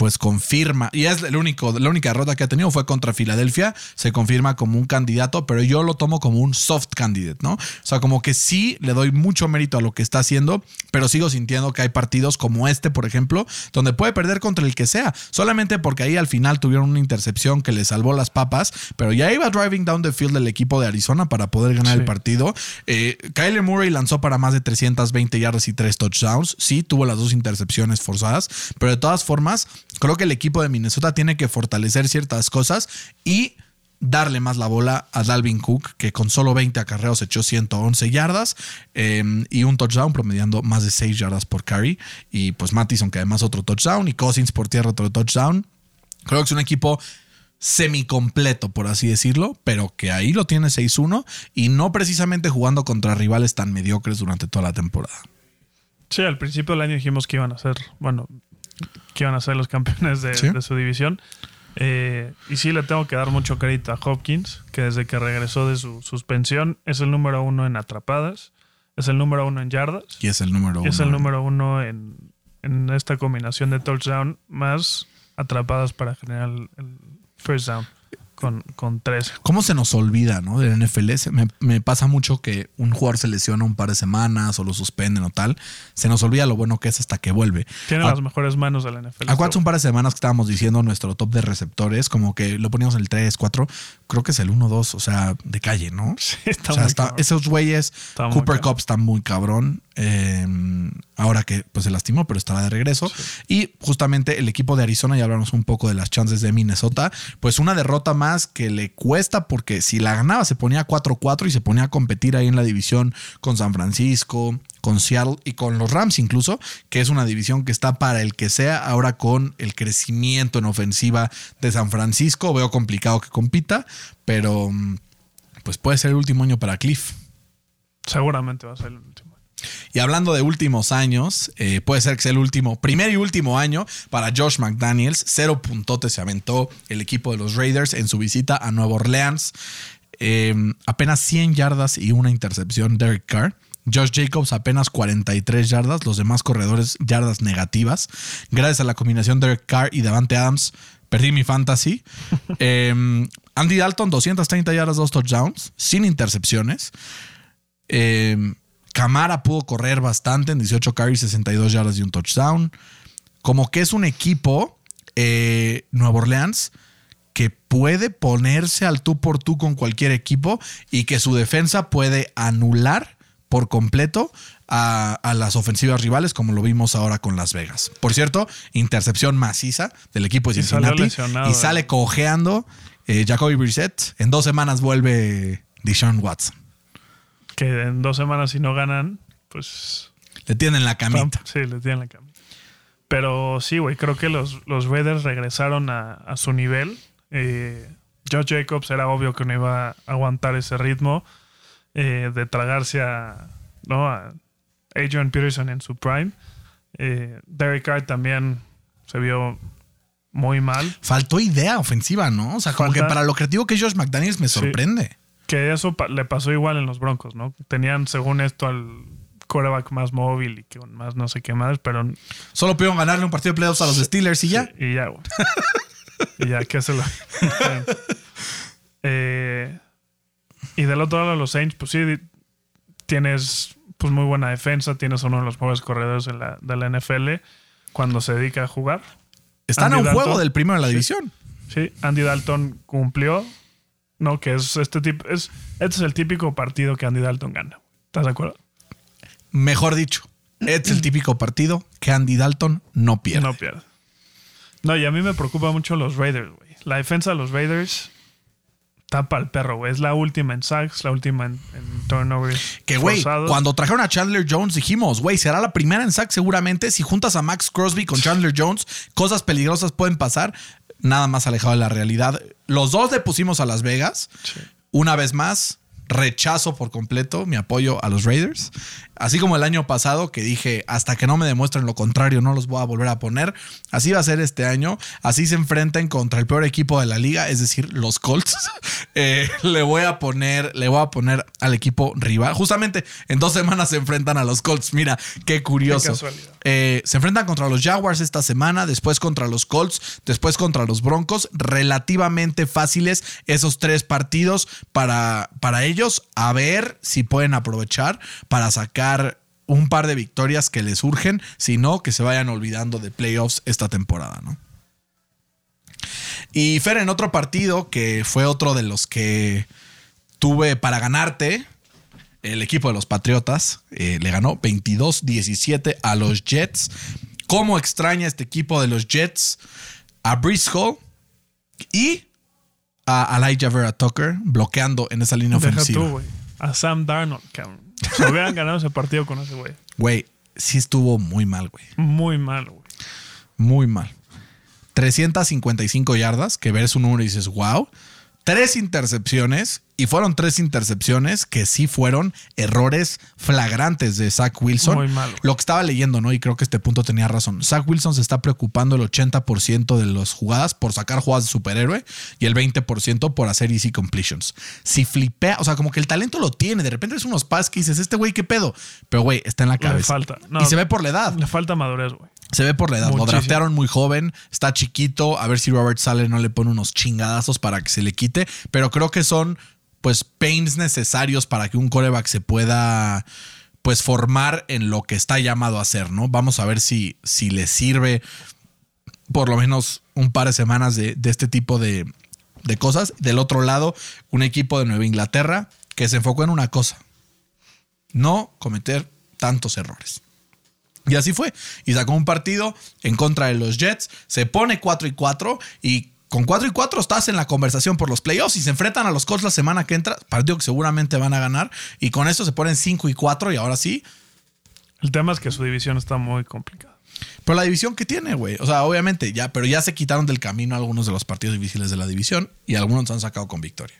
pues confirma, y es el único, la única derrota que ha tenido fue contra Filadelfia, se confirma como un candidato, pero yo lo tomo como un soft candidate, ¿no? O sea, como que sí le doy mucho mérito a lo que está haciendo, pero sigo sintiendo que hay partidos como este, por ejemplo, donde puede perder contra el que sea, solamente porque ahí al final tuvieron una intercepción que le salvó las papas, pero ya iba driving down the field del equipo de Arizona para poder ganar Sí. el partido. Eh, Kyler Murray lanzó para más de 320 yardas y 3 touchdowns, sí, tuvo las dos intercepciones forzadas, pero de todas formas, creo que el equipo de Minnesota tiene que fortalecer ciertas cosas y darle más la bola a Dalvin Cook, que con solo 20 acarreos echó 111 yardas eh, y un touchdown, promediando más de 6 yardas por carry. Y pues Mattison, que además otro touchdown, y Cousins por tierra otro touchdown. Creo que es un equipo semicompleto, por así decirlo, pero que ahí lo tiene 6-1 y no precisamente jugando contra rivales tan mediocres durante toda la temporada. Sí, al principio del año dijimos que iban a ser, bueno, que iban a ser los campeones de, Sí. de su división. Eh, y sí le tengo que dar mucho crédito a Hopkins, que desde que regresó de su suspensión es el número uno en atrapadas, es el número uno en yardas, Y es el número uno. es el número uno en, en esta combinación de touchdown más atrapadas para generar el, el First down. Con, con tres. ¿Cómo se nos olvida, no? Del NFL. Me, me pasa mucho que un jugador se lesiona un par de semanas o lo suspenden o tal. Se nos olvida lo bueno que es hasta que vuelve. Tiene A- las mejores manos de la NFL. Acuérdate un par de semanas que estábamos diciendo nuestro top de receptores, como que lo poníamos en el 3, 4, creo que es el 1, 2, o sea, de calle, ¿no? Sí, está o sea, muy está- esos güeyes, Está Cooper. Cup está muy cabrón. eh, ahora que pues se lastimó, pero estará de regreso. Y justamente el equipo de Arizona, ya hablamos un poco de las chances de Minnesota, pues una derrota más que le cuesta porque si la ganaba se ponía 4-4 y se ponía a competir ahí en la división con San Francisco, con Seattle y con los Rams incluso, que es una división que está para el que sea. Ahora con el crecimiento en ofensiva de San Francisco, veo complicado que compita, pero mm, pues puede ser el último año para Cliff. Seguramente va a ser el último. Y hablando de últimos años, eh, puede ser que sea el último, primer y último año para Josh McDaniels. Cero puntotes se aventó el equipo de los Raiders en su visita a Nueva Orleans. Eh, apenas 100 yardas y una intercepción Derek Carr. Josh Jacobs apenas 43 yardas, los demás corredores yardas negativas. Gracias a la combinación Derek Carr y Davante Adams, perdí mi fantasy. Eh, Andy Dalton 230 yardas, dos touchdowns, sin intercepciones. Eh, Camara pudo correr bastante en 18 carries, 62 yardas y un touchdown. Como que es un equipo, eh, Nueva Orleans, que puede ponerse al tú por tú con cualquier equipo y que su defensa puede anular por completo a, a las ofensivas rivales, como lo vimos ahora con Las Vegas. Por cierto, intercepción maciza del equipo de Y Cincinnati y sale eh. cojeando eh, Jacoby Brissett. En dos semanas vuelve Deshaun Watson. Que en dos semanas, si no ganan, pues. Le tienen la camita. Sí, les tienen la cama. Pero sí, güey, creo que los, los Raiders regresaron a, a su nivel. Eh, Josh Jacobs era obvio que no iba a aguantar ese ritmo eh, de tragarse a, ¿no? a Adrian Peterson en su prime. Eh, Derek Carr también se vio muy mal. Faltó idea ofensiva, ¿no? O sea, como Falta- que para lo creativo que es Josh McDaniels me sorprende. Que eso pa- le pasó igual en los Broncos, ¿no? Tenían, según esto, al quarterback más móvil y que más no sé qué más, pero Solo pudieron ganarle un partido de playoffs a los Steelers y ya. Sí, y ya, güey. y ya, que se lo. Eh, y del otro lado, los Saints, pues sí, tienes pues muy buena defensa, tienes uno de los mejores corredores de la, de la NFL cuando se dedica a jugar. Están a un juego del primero de la Sí. división. Sí, Andy Dalton cumplió, ¿no? Que es este tipo, es, este es el típico partido que Andy Dalton gana. ¿Estás de acuerdo? Mejor dicho, es el típico partido que Andy Dalton no pierde. No pierde. No, y a mí me preocupa mucho los Raiders, güey. La defensa de los Raiders tapa al perro, güey. Es la última en sacks, la última en, en turnovers. Que, güey, cuando trajeron a Chandler Jones dijimos, güey, será la primera en sack seguramente. Si juntas a Max Crosby con Chandler Jones, cosas peligrosas pueden pasar. Nada más alejado de la realidad. Los dos le pusimos a Las Vegas. Sí. Una vez más, rechazo por completo mi apoyo a los Raiders. Así como el año pasado que dije, hasta que no me demuestren lo contrario, no los voy a volver a poner. Así va a ser este año. Así se enfrenten contra el peor equipo de la liga, es decir, los Colts. Eh, le voy a poner, le voy a poner al equipo rival. Justamente en dos semanas se enfrentan a los Colts. Mira, qué curioso. Qué casualidad. Eh, se enfrentan contra los Jaguars esta semana, después contra los Colts, después contra los Broncos. Relativamente fáciles esos tres partidos para, para ellos. A ver si pueden aprovechar para sacar un par de victorias que les urgen, si no, que se vayan olvidando de playoffs esta temporada, ¿no? Y Fer, en otro partido que fue otro de los que tuve para ganarte, el equipo de los Patriotas eh, le ganó 22-17 a los Jets. ¿Cómo extraña este equipo de los Jets a Briscoe y a Elijah Vera Tucker bloqueando en esa línea Deja ofensiva? tú, güey. A Sam Darnold, cabrón. Se hubieran ganado ese partido con ese güey. Güey, sí estuvo muy mal, güey. Muy mal, güey. Muy mal. 355 yardas, que ves un número y dices, wow. Tres intercepciones Y fueron tres intercepciones que sí fueron errores flagrantes de Zach Wilson. Muy malo. Lo que estaba leyendo, ¿no? Y creo que este punto tenía razón. Zach Wilson se está preocupando el 80% de las jugadas por sacar jugadas de superhéroe y el 20% por hacer easy completions. Si flipea, o sea, como que el talento lo tiene. De repente es unos pases que dices, este güey, ¿qué pedo? Pero, güey, está en la Le cabeza. falta. No, y se ve por la edad. Le falta madurez, güey. Se ve por la edad. Lo draftearon muy joven, está chiquito. A ver si Robert Sale no le pone unos chingadazos para que se le quite. Pero creo que son, pues, pains necesarios para que un coreback se pueda, pues, formar en lo que está llamado a hacer, ¿no? Vamos a ver si, si le sirve por lo menos un par de semanas de, de este tipo de, de cosas. Del otro lado, un equipo de Nueva Inglaterra que se enfocó en una cosa. No cometer tantos errores. Y así fue. Y sacó un partido en contra de los Jets. Se pone 4 y 4 y con 4 y 4 estás en la conversación por los playoffs y se enfrentan a los Colts la semana que entra. Partido que seguramente van a ganar. Y con eso se ponen 5 y 4 y ahora sí. El tema es que su división está muy complicada. Pero la división que tiene, güey. O sea, obviamente ya, pero ya se quitaron del camino algunos de los partidos difíciles de la división y algunos han sacado con victoria.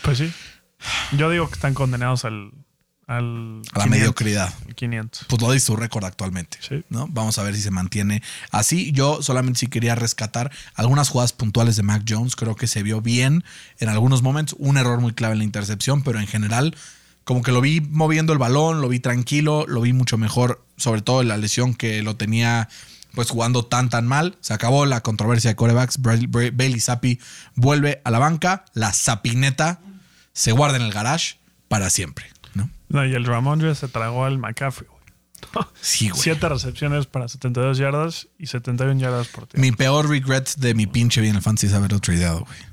Pues sí. Yo digo que están condenados al. Al A la 500, mediocridad. al 500. Pues lo dice su récord actualmente. Sí. ¿no? Vamos a ver si se mantiene así. Yo solamente sí quería rescatar algunas jugadas puntuales de Mac Jones. Creo que se vio bien en algunos momentos. Un error muy clave en la intercepción, pero en general, como que lo vi moviendo el balón, lo vi tranquilo, lo vi mucho mejor, sobre todo en la lesión que lo tenía pues jugando tan tan mal. Se acabó la controversia de corebacks. Bailey Zappi vuelve a la banca. La Zapineta se guarda en el garage para siempre. ¿No? Y el Ramondre se tragó al McCaffrey, güey. Sí, güey. Siete recepciones para 72 yardas y 71 yardas por tierra. Mi peor regret de mi pinche bien el fantasy es haberlo tradeado, güey.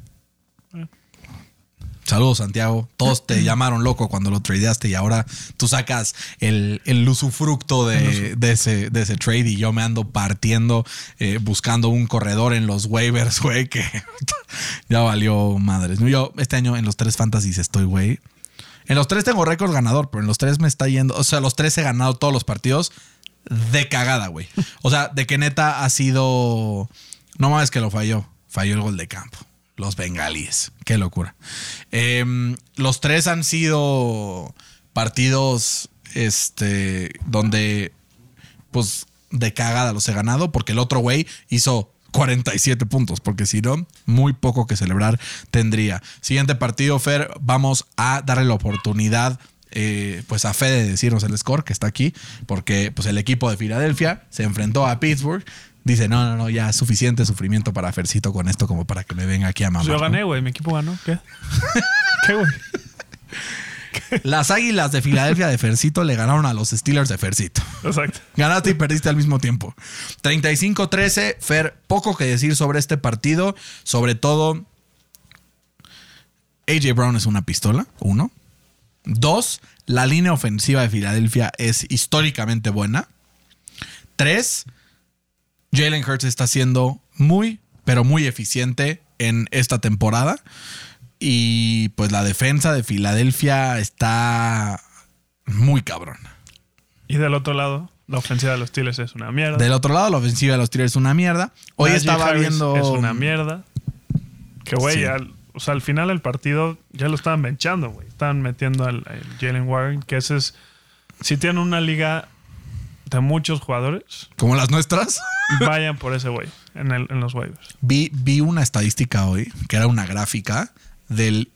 Saludos, Santiago. Todos te llamaron loco cuando lo tradeaste y ahora tú sacas el, el usufructo de, de ese, de ese trade y yo me ando partiendo eh, buscando un corredor en los waivers, güey, que ya valió madres. Yo este año en los tres fantasies estoy, güey. En los tres tengo récord ganador, pero en los tres me está yendo. O sea, los tres he ganado todos los partidos de cagada, güey. O sea, de que neta ha sido. No mames que lo falló. Falló el gol de campo. Los bengalíes. Qué locura. Em, los tres han sido partidos este, donde, pues, de cagada los he ganado, porque el otro güey hizo 47 puntos, porque si no, muy poco que celebrar tendría. Siguiente partido, Fer, vamos a darle la oportunidad. eh, pues a Fede de decirnos el score que está aquí, porque pues el equipo de Filadelfia se enfrentó a Pittsburgh. Dice, no, no, no, ya suficiente sufrimiento para Fercito con esto como para que me venga aquí a mamar. Pues yo gané, güey. Mi equipo ganó. ¿Qué? ¿Qué, güey? Las águilas de Filadelfia de Fercito le ganaron a los Steelers de Fercito. Exacto. Ganaste y perdiste al mismo tiempo. 35-13, Fer, poco que decir sobre este partido. Sobre todo, AJ Brown es una pistola, uno. Dos, la línea ofensiva de Filadelfia es históricamente buena. Tres, Jalen Hurts está siendo muy, pero muy eficiente en esta temporada. Y pues la defensa de Filadelfia está muy cabrona. Y del otro lado, la ofensiva de los Steelers es una mierda. Del otro lado, la ofensiva de los Steelers es una mierda. Hoy estaba Harris viendo. Es una mierda. Que, güey, Sí. al- o sea, al final del partido ya lo estaban benchando, güey. Estaban metiendo al, al Jalen Warren, que ese es. Si tienen una liga de muchos jugadores, Como las nuestras. vayan por ese güey en, en los waivers. Vi, vi una estadística hoy, que era una gráfica del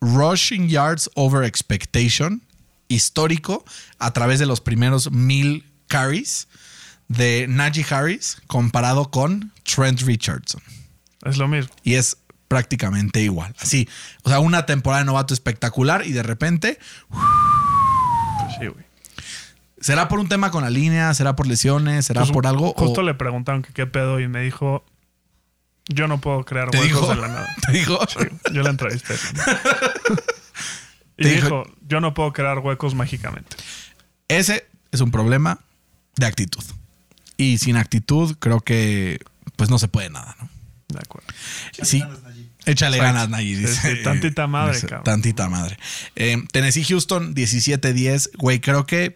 rushing yards over expectation histórico a través de los primeros mil carries de Najee Harris comparado con Trent Richardson. Es lo mismo. Y es prácticamente igual. Así, o sea, una temporada de novato espectacular y de repente Pues sí, güey. ¿Será por un tema con la línea? ¿Será por lesiones? ¿Será Pues, por algo? Justo o- le preguntaron que qué pedo y me dijo: Yo no puedo crear ¿Te huecos dijo? de la nada. ¿Te dijo? Sí, yo la entrevisté. y dijo- dijo: Yo no puedo crear huecos mágicamente. Ese es un problema de actitud. Y sin actitud creo que pues no se puede nada, ¿no? De acuerdo. Sí. Échale Exacto. ganas, Nayi. Sí, dice. sí, tantita madre, Dice, cabrón. Tantita madre. Eh, Tennessee Houston 17-10. Güey, creo que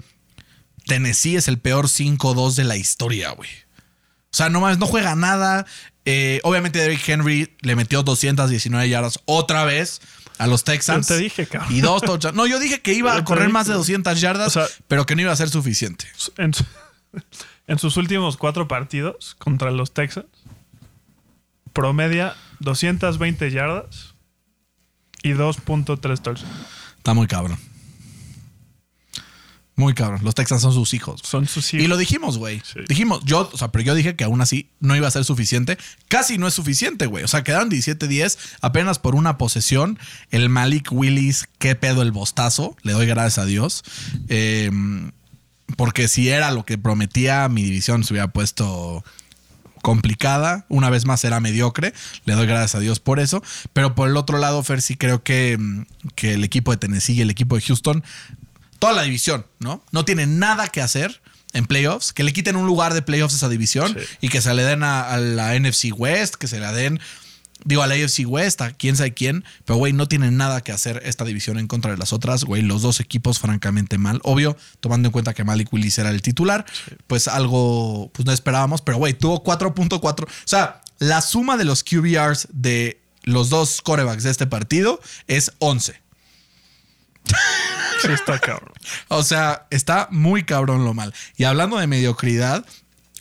Tennessee es el peor 5-2 de la historia, güey. O sea, nomás no juega nada. Eh, obviamente Derrick Henry le metió 219 yardas otra vez. a los Texans. Yo te dije, cabrón. Y dos touchdowns. No, yo dije que iba a correr más de 200 yardas, O sea- pero que no iba a ser suficiente. En, en sus últimos cuatro partidos contra los Texans, promedia 220 yardas y 2.3 touchdowns. Está muy cabrón. Muy cabrón. Los Texans son sus hijos. Son sus Y lo dijimos, güey. Sí. Dijimos, yo, o sea, pero yo dije que aún así no iba a ser suficiente. Casi no es suficiente, güey. O sea, quedaron 17-10 apenas por una posesión. El Malik Willis, qué pedo el bostazo. Le doy gracias a Dios. Eh, porque si era lo que prometía, mi división se hubiera puesto complicada. Una vez más era mediocre. Le doy gracias a Dios por eso. Pero por el otro lado, Fer, sí creo que, que el equipo de Tennessee y el equipo de Houston, toda la división, ¿no? No tiene nada que hacer en playoffs, que le quiten un lugar de playoffs a esa división Sí. y que se le den a, a la NFC West, que se la den, digo, a la AFC West, a quién sabe quién, pero güey, no tienen nada que hacer esta división en contra de las otras, güey, los dos equipos francamente mal, obvio, tomando en cuenta que Malik Willis era el titular, pues algo, pues no esperábamos, pero güey, tuvo 4.4, o sea, la suma de los QBRs de los dos corebacks de este partido es 11. Sí, está cabrón. O sea, está muy cabrón lo mal. Y hablando de mediocridad,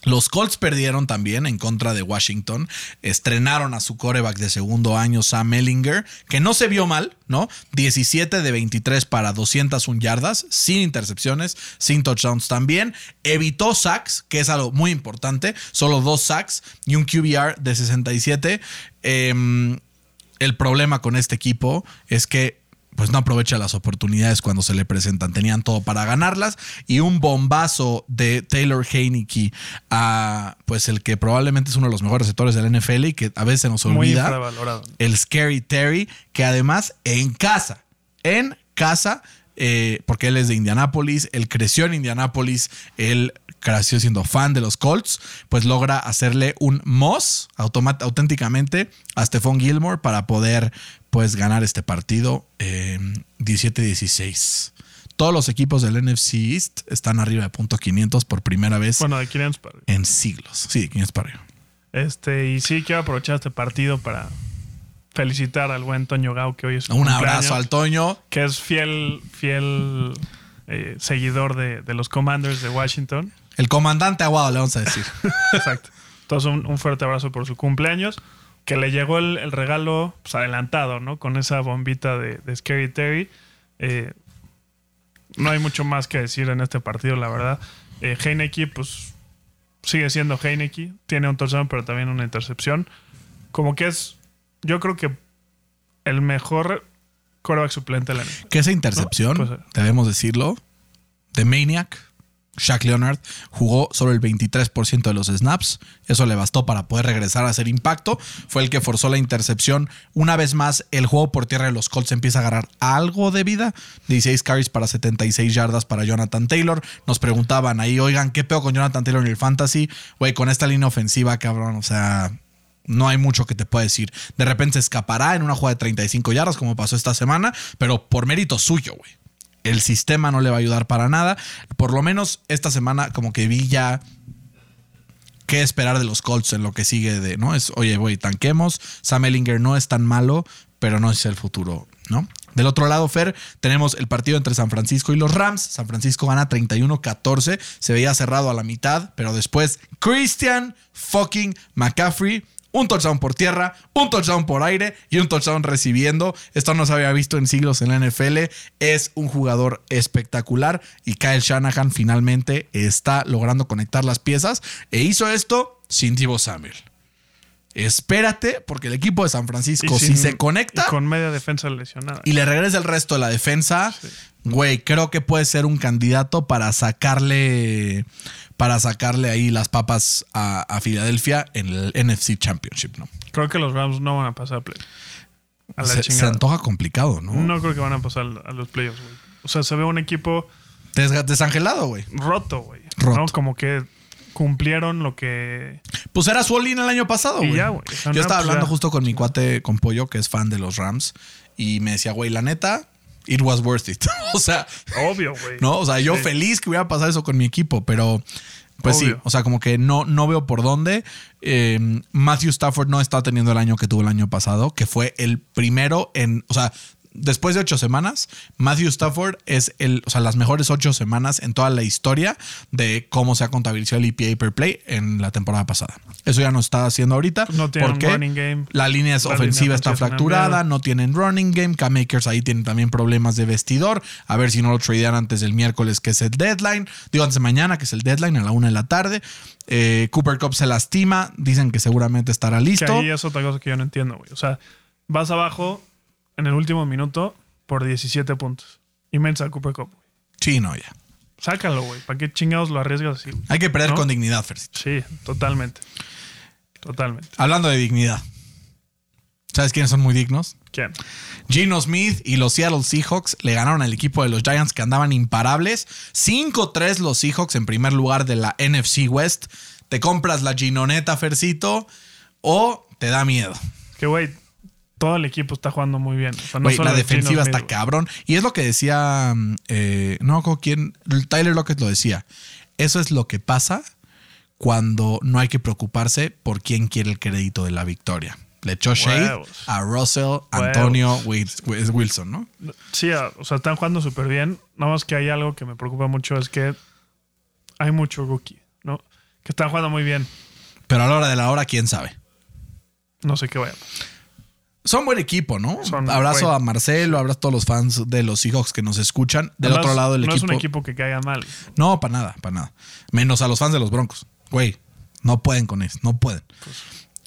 los Colts perdieron también en contra de Washington. Estrenaron a su coreback de segundo año, Sam Ellinger, que no se vio mal, ¿no? 17 de 23 para 201 yardas, sin intercepciones, sin touchdowns también. Evitó sacks, que es algo muy importante. Solo dos sacks y un QBR de 67. Em, el problema con este equipo es que pues no aprovecha las oportunidades cuando se le presentan. Tenían todo para ganarlas y un bombazo de Taylor Heineke a pues el que probablemente es uno de los mejores sectores del NFL y que a veces se nos olvida. El Scary Terry, que además en casa, en casa, eh, porque él es de Indianápolis, él creció en Indianápolis, él creció siendo fan de los Colts, pues logra hacerle un Moss auténticamente a Stephon Gilmore para poder pues ganar este partido eh, 17-16. Todos los equipos del NFC East están arriba de punto 500 por primera vez Bueno, de 500 para arriba. en siglos. Sí, 500 para arriba. Este, y sí quiero aprovechar este partido para felicitar al buen Toño Gau, que hoy es Un cumpleaños, abrazo al Toño. Que es fiel, fiel eh, seguidor de, de los Commanders de Washington. El comandante Aguado, le vamos a decir. Exacto. Entonces, un, un fuerte abrazo por su cumpleaños. Que le llegó el, el regalo pues, adelantado, ¿no? Con esa bombita de, de Scary Terry. Eh, no hay mucho más que decir en este partido, la verdad. Eh, Heineke, pues sigue siendo Heineke. Tiene un touchdown, pero también una intercepción. Como que es, yo creo que el mejor quarterback suplente de la. Que esa intercepción, No, pues, debemos decirlo, de Maniac, Shaq Leonard jugó solo el 23% de los snaps. Eso le bastó para poder regresar a hacer impacto. Fue el que forzó la intercepción. Una vez más, el juego por tierra de los Colts empieza a agarrar algo de vida. 16 carries para 76 yardas para Jonathan Taylor. Nos preguntaban ahí, oigan, ¿qué peor con Jonathan Taylor en el fantasy? Güey, con esta línea ofensiva, cabrón, o sea, no hay mucho que te pueda decir. De repente se escapará en una jugada de 35 yardas, como pasó esta semana, pero por mérito suyo, güey. El sistema no le va a ayudar para nada. Por lo menos esta semana, como que vi ya qué esperar de los Colts en lo que sigue de, ¿no? Es, oye, güey, tanquemos. Sam Ellinger no es tan malo, pero no es el futuro, ¿no? Del otro lado, Fer, tenemos el partido entre San Francisco y los Rams. San Francisco gana 31-14. Se veía cerrado a la mitad, pero después Christian fucking McCaffrey. Un touchdown por tierra, un touchdown por aire y un touchdown recibiendo. Esto no se había visto en siglos en la NFL. Es un jugador espectacular y Kyle Shanahan finalmente está logrando conectar las piezas e hizo esto sin Divo Samuel. Espérate, porque el equipo de San Francisco, si se conecta con media defensa lesionada. y le regresa el resto de la defensa, güey, creo que puede ser un candidato para sacarle para sacarle ahí las papas a, a Filadelfia en el NFC Championship, ¿no? Creo que los Rams no van a pasar a play. A la Se, se antoja complicado, ¿no? No creo que van a pasar a los playoffs, güey. O sea, se ve un equipo desangelado, güey. roto, güey. Roto. ¿no? Como que cumplieron lo que. Pues era su all-in el año pasado, güey. Yo estaba pues hablando ya. justo con mi cuate, con Pollo, que es fan de los Rams, y me decía, güey, la neta, it was worth it. o sea, Obvio, güey. ¿no? O sea, yo Sí. feliz que hubiera pasado eso con mi equipo, pero pues sí, o sea, como que no, no veo por dónde. Eh, Matthew Stafford no está teniendo el año que tuvo el año pasado, que fue el primero en, o sea, después de ocho semanas, Matthew Stafford es el, o sea, las mejores ocho semanas en toda la historia de cómo se ha contabilizado el EPA per play en la temporada pasada. Eso ya no está haciendo ahorita. No tienen porque running game. La línea es La ofensiva línea está fracturada, no tienen running game. Cam Akers ahí tienen también problemas de vestidor. A ver si no lo tradean antes del miércoles, que es el deadline. Digo, antes de mañana, que es el deadline, a la una de la tarde. Eh, Cooper Cup se lastima. Dicen que seguramente estará Que listo. ahí es otra cosa que yo no entiendo, güey. O sea, vas abajo en el último minuto por 17 puntos. Y mensa Cooper Cup, güey. Sí, no, ya. Sácalo, güey. ¿Para qué chingados lo arriesgas así? Hay que perder ¿No? con dignidad, Fercito. Sí, totalmente. Totalmente. Hablando de dignidad. ¿Sabes quiénes son muy dignos? ¿Quién? Gino Smith y los Seattle Seahawks le ganaron al equipo de los Giants que andaban imparables. 5-3 los Seahawks en primer lugar de la NFC West. ¿Te compras la Ginoneta, Fercito? ¿O te da miedo? Que, güey, todo el equipo está jugando muy bien. O sea, no Güey, solo la defensiva está cabrón. Y es lo que decía, eh, no con quién, Tyler Lockett lo decía. Eso es lo que pasa cuando no hay que preocuparse por quién quiere el crédito de la victoria. Le echó shade Huevos. a Russell, Antonio Wil- Wilson, ¿no? Sí, o sea, están jugando súper bien. Nada más que hay algo que me preocupa mucho, es que hay mucho rookie, ¿no? Que están jugando muy bien. Pero a la hora de la hora, quién sabe. No sé qué vaya a pasar. Son buen equipo, ¿no? Son- abrazo a Marcelo, abrazo a todos los fans de los Seahawks que nos escuchan. Del Además, otro lado del no equipo. es un equipo que caiga mal. No, para nada, para nada. Menos a los fans de los Broncos. Güey, no pueden con eso, no pueden.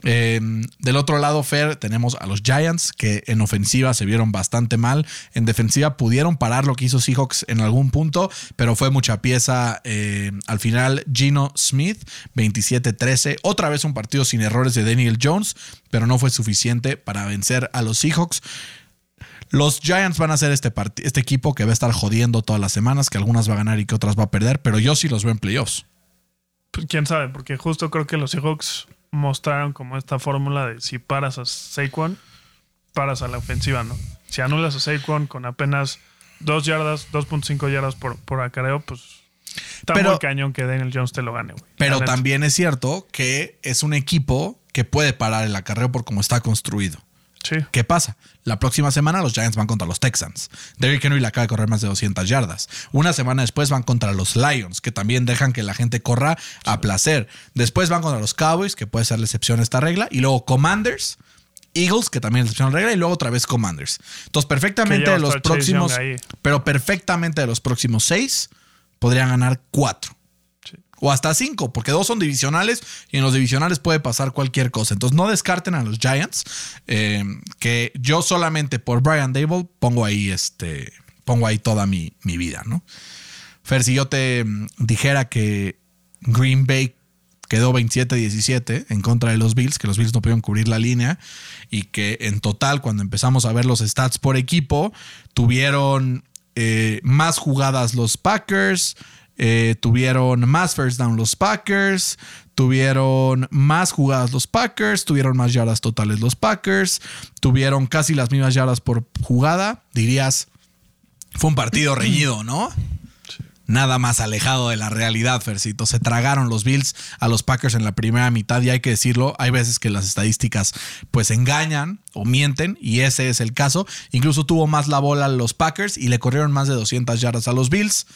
Eh, del otro lado, Fer, tenemos a los Giants, que en ofensiva se vieron bastante mal. En defensiva pudieron parar lo que hizo Seahawks en algún punto, pero fue mucha pieza. eh, al final, Gino Smith, 27-13. Otra vez un partido sin errores de Daniel Jones, pero no fue suficiente para vencer a los Seahawks. Los Giants van a ser este, este equipo que va a estar jodiendo todas las semanas, que algunas va a ganar y que otras va a perder, pero yo sí los veo en playoffs. Pues, quién sabe, porque justo creo que los Seahawks mostraron como esta fórmula de si paras a Saquon, paras a la ofensiva, ¿no? Si anulas a Saquon con apenas 2 yardas, 2.5 yardas por, por acarreo, pues está Pero- muy cañón que Daniel Jones te lo gane, güey. Pero también es cierto que es un equipo que puede parar el acarreo por cómo está construido. Sí. ¿Qué pasa? La próxima semana los Giants van contra los Texans. Derrick Henry le acaba de correr más de 200 yardas. Una semana después van contra los Lions, que también dejan que la gente corra a placer. Después van contra los Cowboys, que puede ser la excepción a esta regla. Y luego Commanders, Eagles, que también es la excepción a la regla. Y luego otra vez Commanders. Entonces, perfectamente de los próximos, pero perfectamente de los próximos seis, podrían ganar cuatro. O hasta cinco, porque dos son divisionales y en los divisionales puede pasar cualquier cosa. Entonces no descarten a los Giants, eh, que yo solamente por Brian Dable pongo ahí este, pongo ahí toda mi, mi vida, ¿no? Fer, si yo te mm, dijera que Green Bay quedó 27-17 en contra de los Bills, que los Bills no pudieron cubrir la línea y que en total cuando empezamos a ver los stats por equipo, tuvieron eh, más jugadas los Packers, eh, tuvieron más first down los Packers, tuvieron más jugadas los Packers, tuvieron más yardas totales los Packers, tuvieron casi las mismas yardas por jugada, dirías, fue un partido reñido, ¿no? Nada más alejado de la realidad, Fercito. Se tragaron los Bills a los Packers en la primera mitad y hay que decirlo, hay veces que las estadísticas pues engañan o mienten y ese es el caso. Incluso tuvo más la bola los Packers y le corrieron más de 200 yardas a los Bills.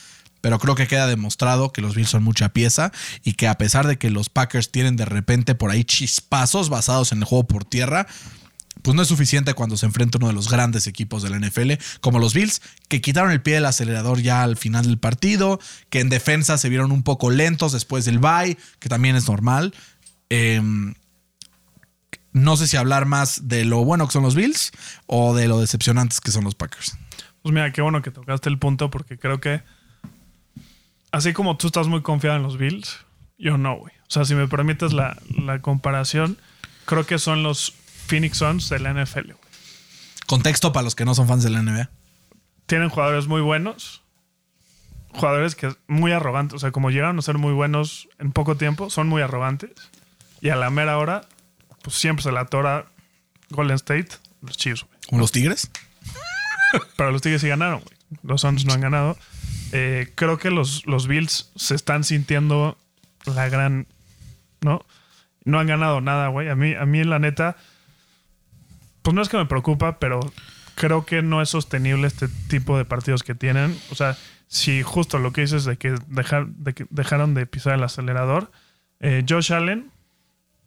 Pero creo que queda demostrado que los Bills son mucha pieza y que a pesar de que los Packers tienen de repente por ahí chispazos basados en el juego por tierra, pues no es suficiente cuando se enfrenta uno de los grandes equipos de la NFL, como los Bills, que quitaron el pie del acelerador ya al final del partido, que en defensa se vieron un poco lentos después del bye, que también es normal. Eh, no sé si hablar más de lo bueno que son los Bills o de lo decepcionantes que son los Packers. Pues mira, qué bueno que tocaste el punto porque creo que así como tú estás muy confiado en los Bills, yo no, güey. O sea, si me permites la, la comparación, creo que son los Phoenix Suns de la NFL, güey. Contexto para los que no son fans de la NBA. Tienen jugadores muy buenos, jugadores que muy arrogantes, o sea, como llegaron a ser muy buenos en poco tiempo, son muy arrogantes. Y a la mera hora, pues siempre se la atora Golden State, los Chiefs, güey. Como los Tigres. Pero los Tigres sí ganaron, güey. Los Suns no han ganado. Eh, creo que los, los Bills se están sintiendo la gran. ¿No? No han ganado nada, güey. A mí, a mí, la neta. Pues no es que me preocupa, pero creo que no es sostenible este tipo de partidos que tienen. O sea, si justo lo que dices de que, dejar, de dejaron de pisar el acelerador, eh, Josh Allen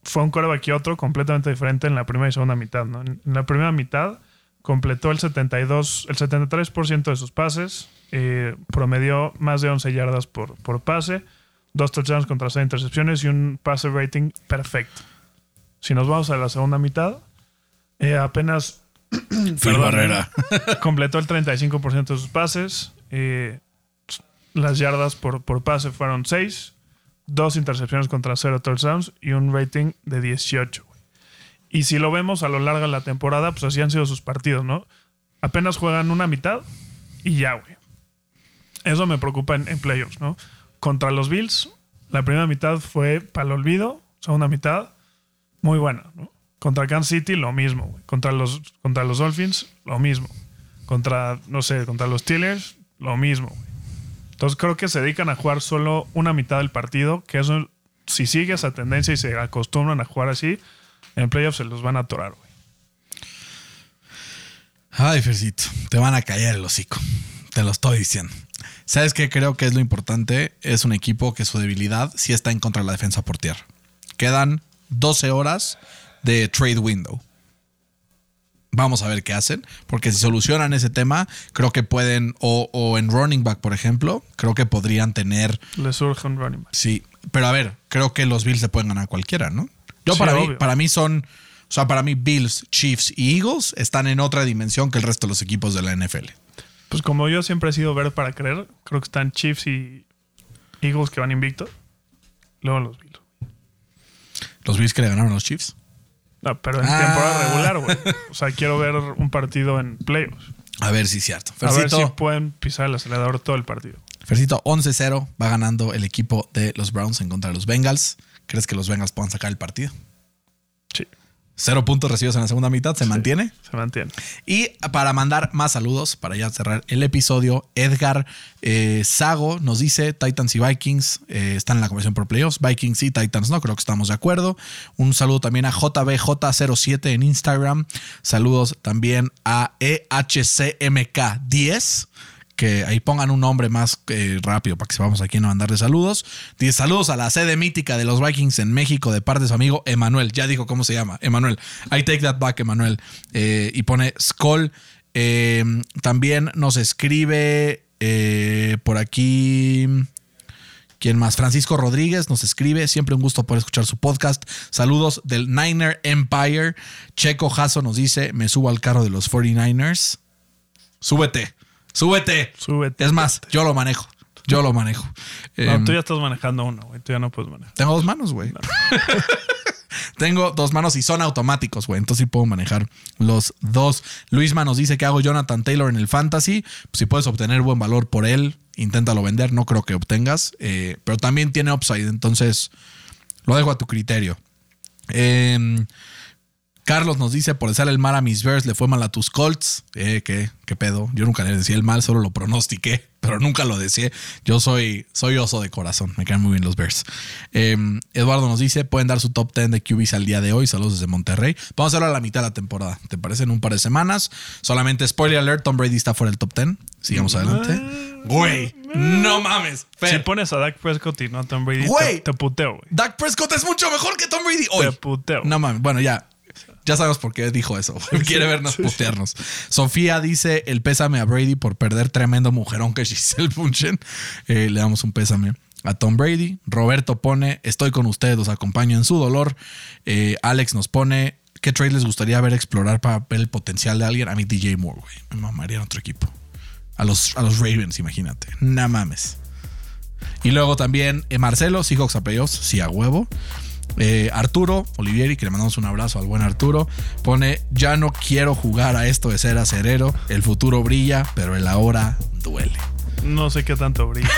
fue un coreback y otro completamente diferente en la primera y segunda mitad. ¿no? En la primera mitad completó el 72, el 73% de sus pases, eh, promedió más de 11 yardas por, por pase, dos touchdowns contra seis intercepciones y un pase rating perfecto. Si nos vamos a la segunda mitad, eh, apenas Phil Barrera. completó el 35% de sus pases. eh, las yardas por, por pase fueron 6, dos intercepciones contra 0 touchdowns y un rating de 18. güey. Y si lo vemos a lo largo de la temporada, pues así han sido sus partidos, ¿no? Apenas juegan una mitad y ya, güey. Eso me preocupa en, playoffs, ¿no? Contra los Bills, la primera mitad fue para el olvido, segunda mitad, muy buena, ¿no? Contra Kansas City, lo mismo, güey. Contra los, contra los Dolphins, lo mismo. Contra, no sé, contra los Steelers, lo mismo, güey. Entonces creo que se dedican a jugar solo una mitad del partido, que eso, si sigue esa tendencia y se acostumbran a jugar así, en playoffs se los van a atorar, güey. Ay, Fercito, te van a callar el hocico. Te lo estoy diciendo. ¿Sabes qué creo que es lo importante? Es un equipo que su debilidad sí está en contra de la defensa por tierra. Quedan 12 horas de trade window. Vamos a ver qué hacen, porque si solucionan ese tema, creo que pueden, o, o en running back, por ejemplo, creo que podrían tener, Le surge un running back. sí, pero a ver, creo que los Bills se pueden ganar cualquiera, ¿no? Yo Sí, para mí, para mí son, o sea, para mí Bills, Chiefs y Eagles están en otra dimensión que el resto de los equipos de la NFL. Pues como yo siempre he sido ver para creer, creo que están Chiefs y Eagles que van invictos. Luego los Bills. Los Bills que le ganaron a los Chiefs. No, pero en Ah. temporada regular, güey. O sea, quiero ver un partido en playoffs. A ver si es cierto. A ver Fercito, si pueden pisar el acelerador todo el partido. Fercito 11-0 va ganando el equipo de los Browns en contra de los Bengals. ¿Crees que los Bengals puedan sacar el partido? Sí, Cero puntos recibidos en la segunda mitad, ¿se mantiene? se mantiene. Y para mandar más saludos, para ya cerrar el episodio, Edgar eh, Sago nos dice: Titans y Vikings eh, están en la conversación por playoffs. Vikings y Titans no, creo que estamos de acuerdo. Un saludo también a JBJ07 en Instagram. Saludos también a E EHCMK10. Que ahí pongan un nombre más eh, rápido para que sepamos a quién mandarle saludos. Dice saludos a la sede mítica de los Vikings en México de parte de su amigo Emanuel. Ya dijo cómo se llama. Emanuel. I take that back, Emanuel. Eh, y pone Skull. Eh, también nos escribe por aquí. ¿Quién más? Francisco Rodríguez nos escribe. Siempre un gusto poder escuchar su podcast. Saludos del Niner Empire. Checo Jasso nos dice: Me subo al carro de los 49ers. Súbete, súbete. Súbete. Es más, yo lo manejo. Yo lo manejo. No, Em, tú ya estás manejando uno, güey. Tú ya no puedes manejar. tengo dos manos, güey. Tengo dos manos y son automáticos, güey. Entonces sí puedo manejar los dos. Luisma nos dice que hago Jonathan Taylor en el fantasy. Pues, si puedes obtener buen valor por él, inténtalo vender. No creo que obtengas. eh, pero también tiene upside. Entonces lo dejo a tu criterio. Em, Carlos nos dice, por desear el mal a mis Bears, le fue mal a tus Colts. Eh, ¿qué, ¿Qué pedo? Yo nunca le decía el mal, solo lo pronostiqué, pero nunca lo deseé. Yo soy, soy oso de corazón, me caen muy bien los Bears. Eh, Eduardo nos dice, pueden dar su top 10 de QBs al día de hoy. Saludos desde Monterrey. Vamos a hacerlo a la mitad de la temporada. ¿Te parece? En un par de semanas. Solamente spoiler alert, Tom Brady está fuera del top 10. Sigamos adelante. Güey, no mames. Si pones a Dak Prescott y no a Tom Brady, Güey. te, te puteo, güey. Dak Prescott es mucho mejor que Tom Brady hoy. Te puteo. No mames, bueno, ya. Ya sabemos por qué dijo eso. Quiere vernos putearnos. Sofía dice el pésame a Brady por perder tremendo mujerón que Giselle Bunchen. Eh, le damos un pésame a Tom Brady. Roberto pone estoy con ustedes, los acompaño en su dolor. Eh, Alex nos pone ¿qué trade les gustaría ver explorar para ver el potencial de alguien? A mí DJ Moore, güey. Me mamaría en otro equipo. A los, a los Ravens, imagínate. No mames. Y luego también eh, Marcelo, Seahawks a playoffs, sí a huevo. Eh, Arturo Olivieri, que le mandamos un abrazo al buen Arturo, pone: Ya no quiero jugar a esto de ser acerero. El futuro brilla, pero el ahora duele. No sé qué tanto brilla.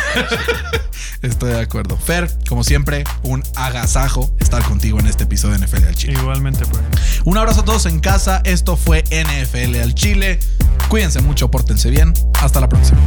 Estoy de acuerdo. Fer, como siempre, un agasajo estar contigo en este episodio de NFL al Chile. Igualmente, pues. Un abrazo a todos en casa. Esto fue NFL al Chile. Cuídense mucho, pórtense bien. Hasta la próxima.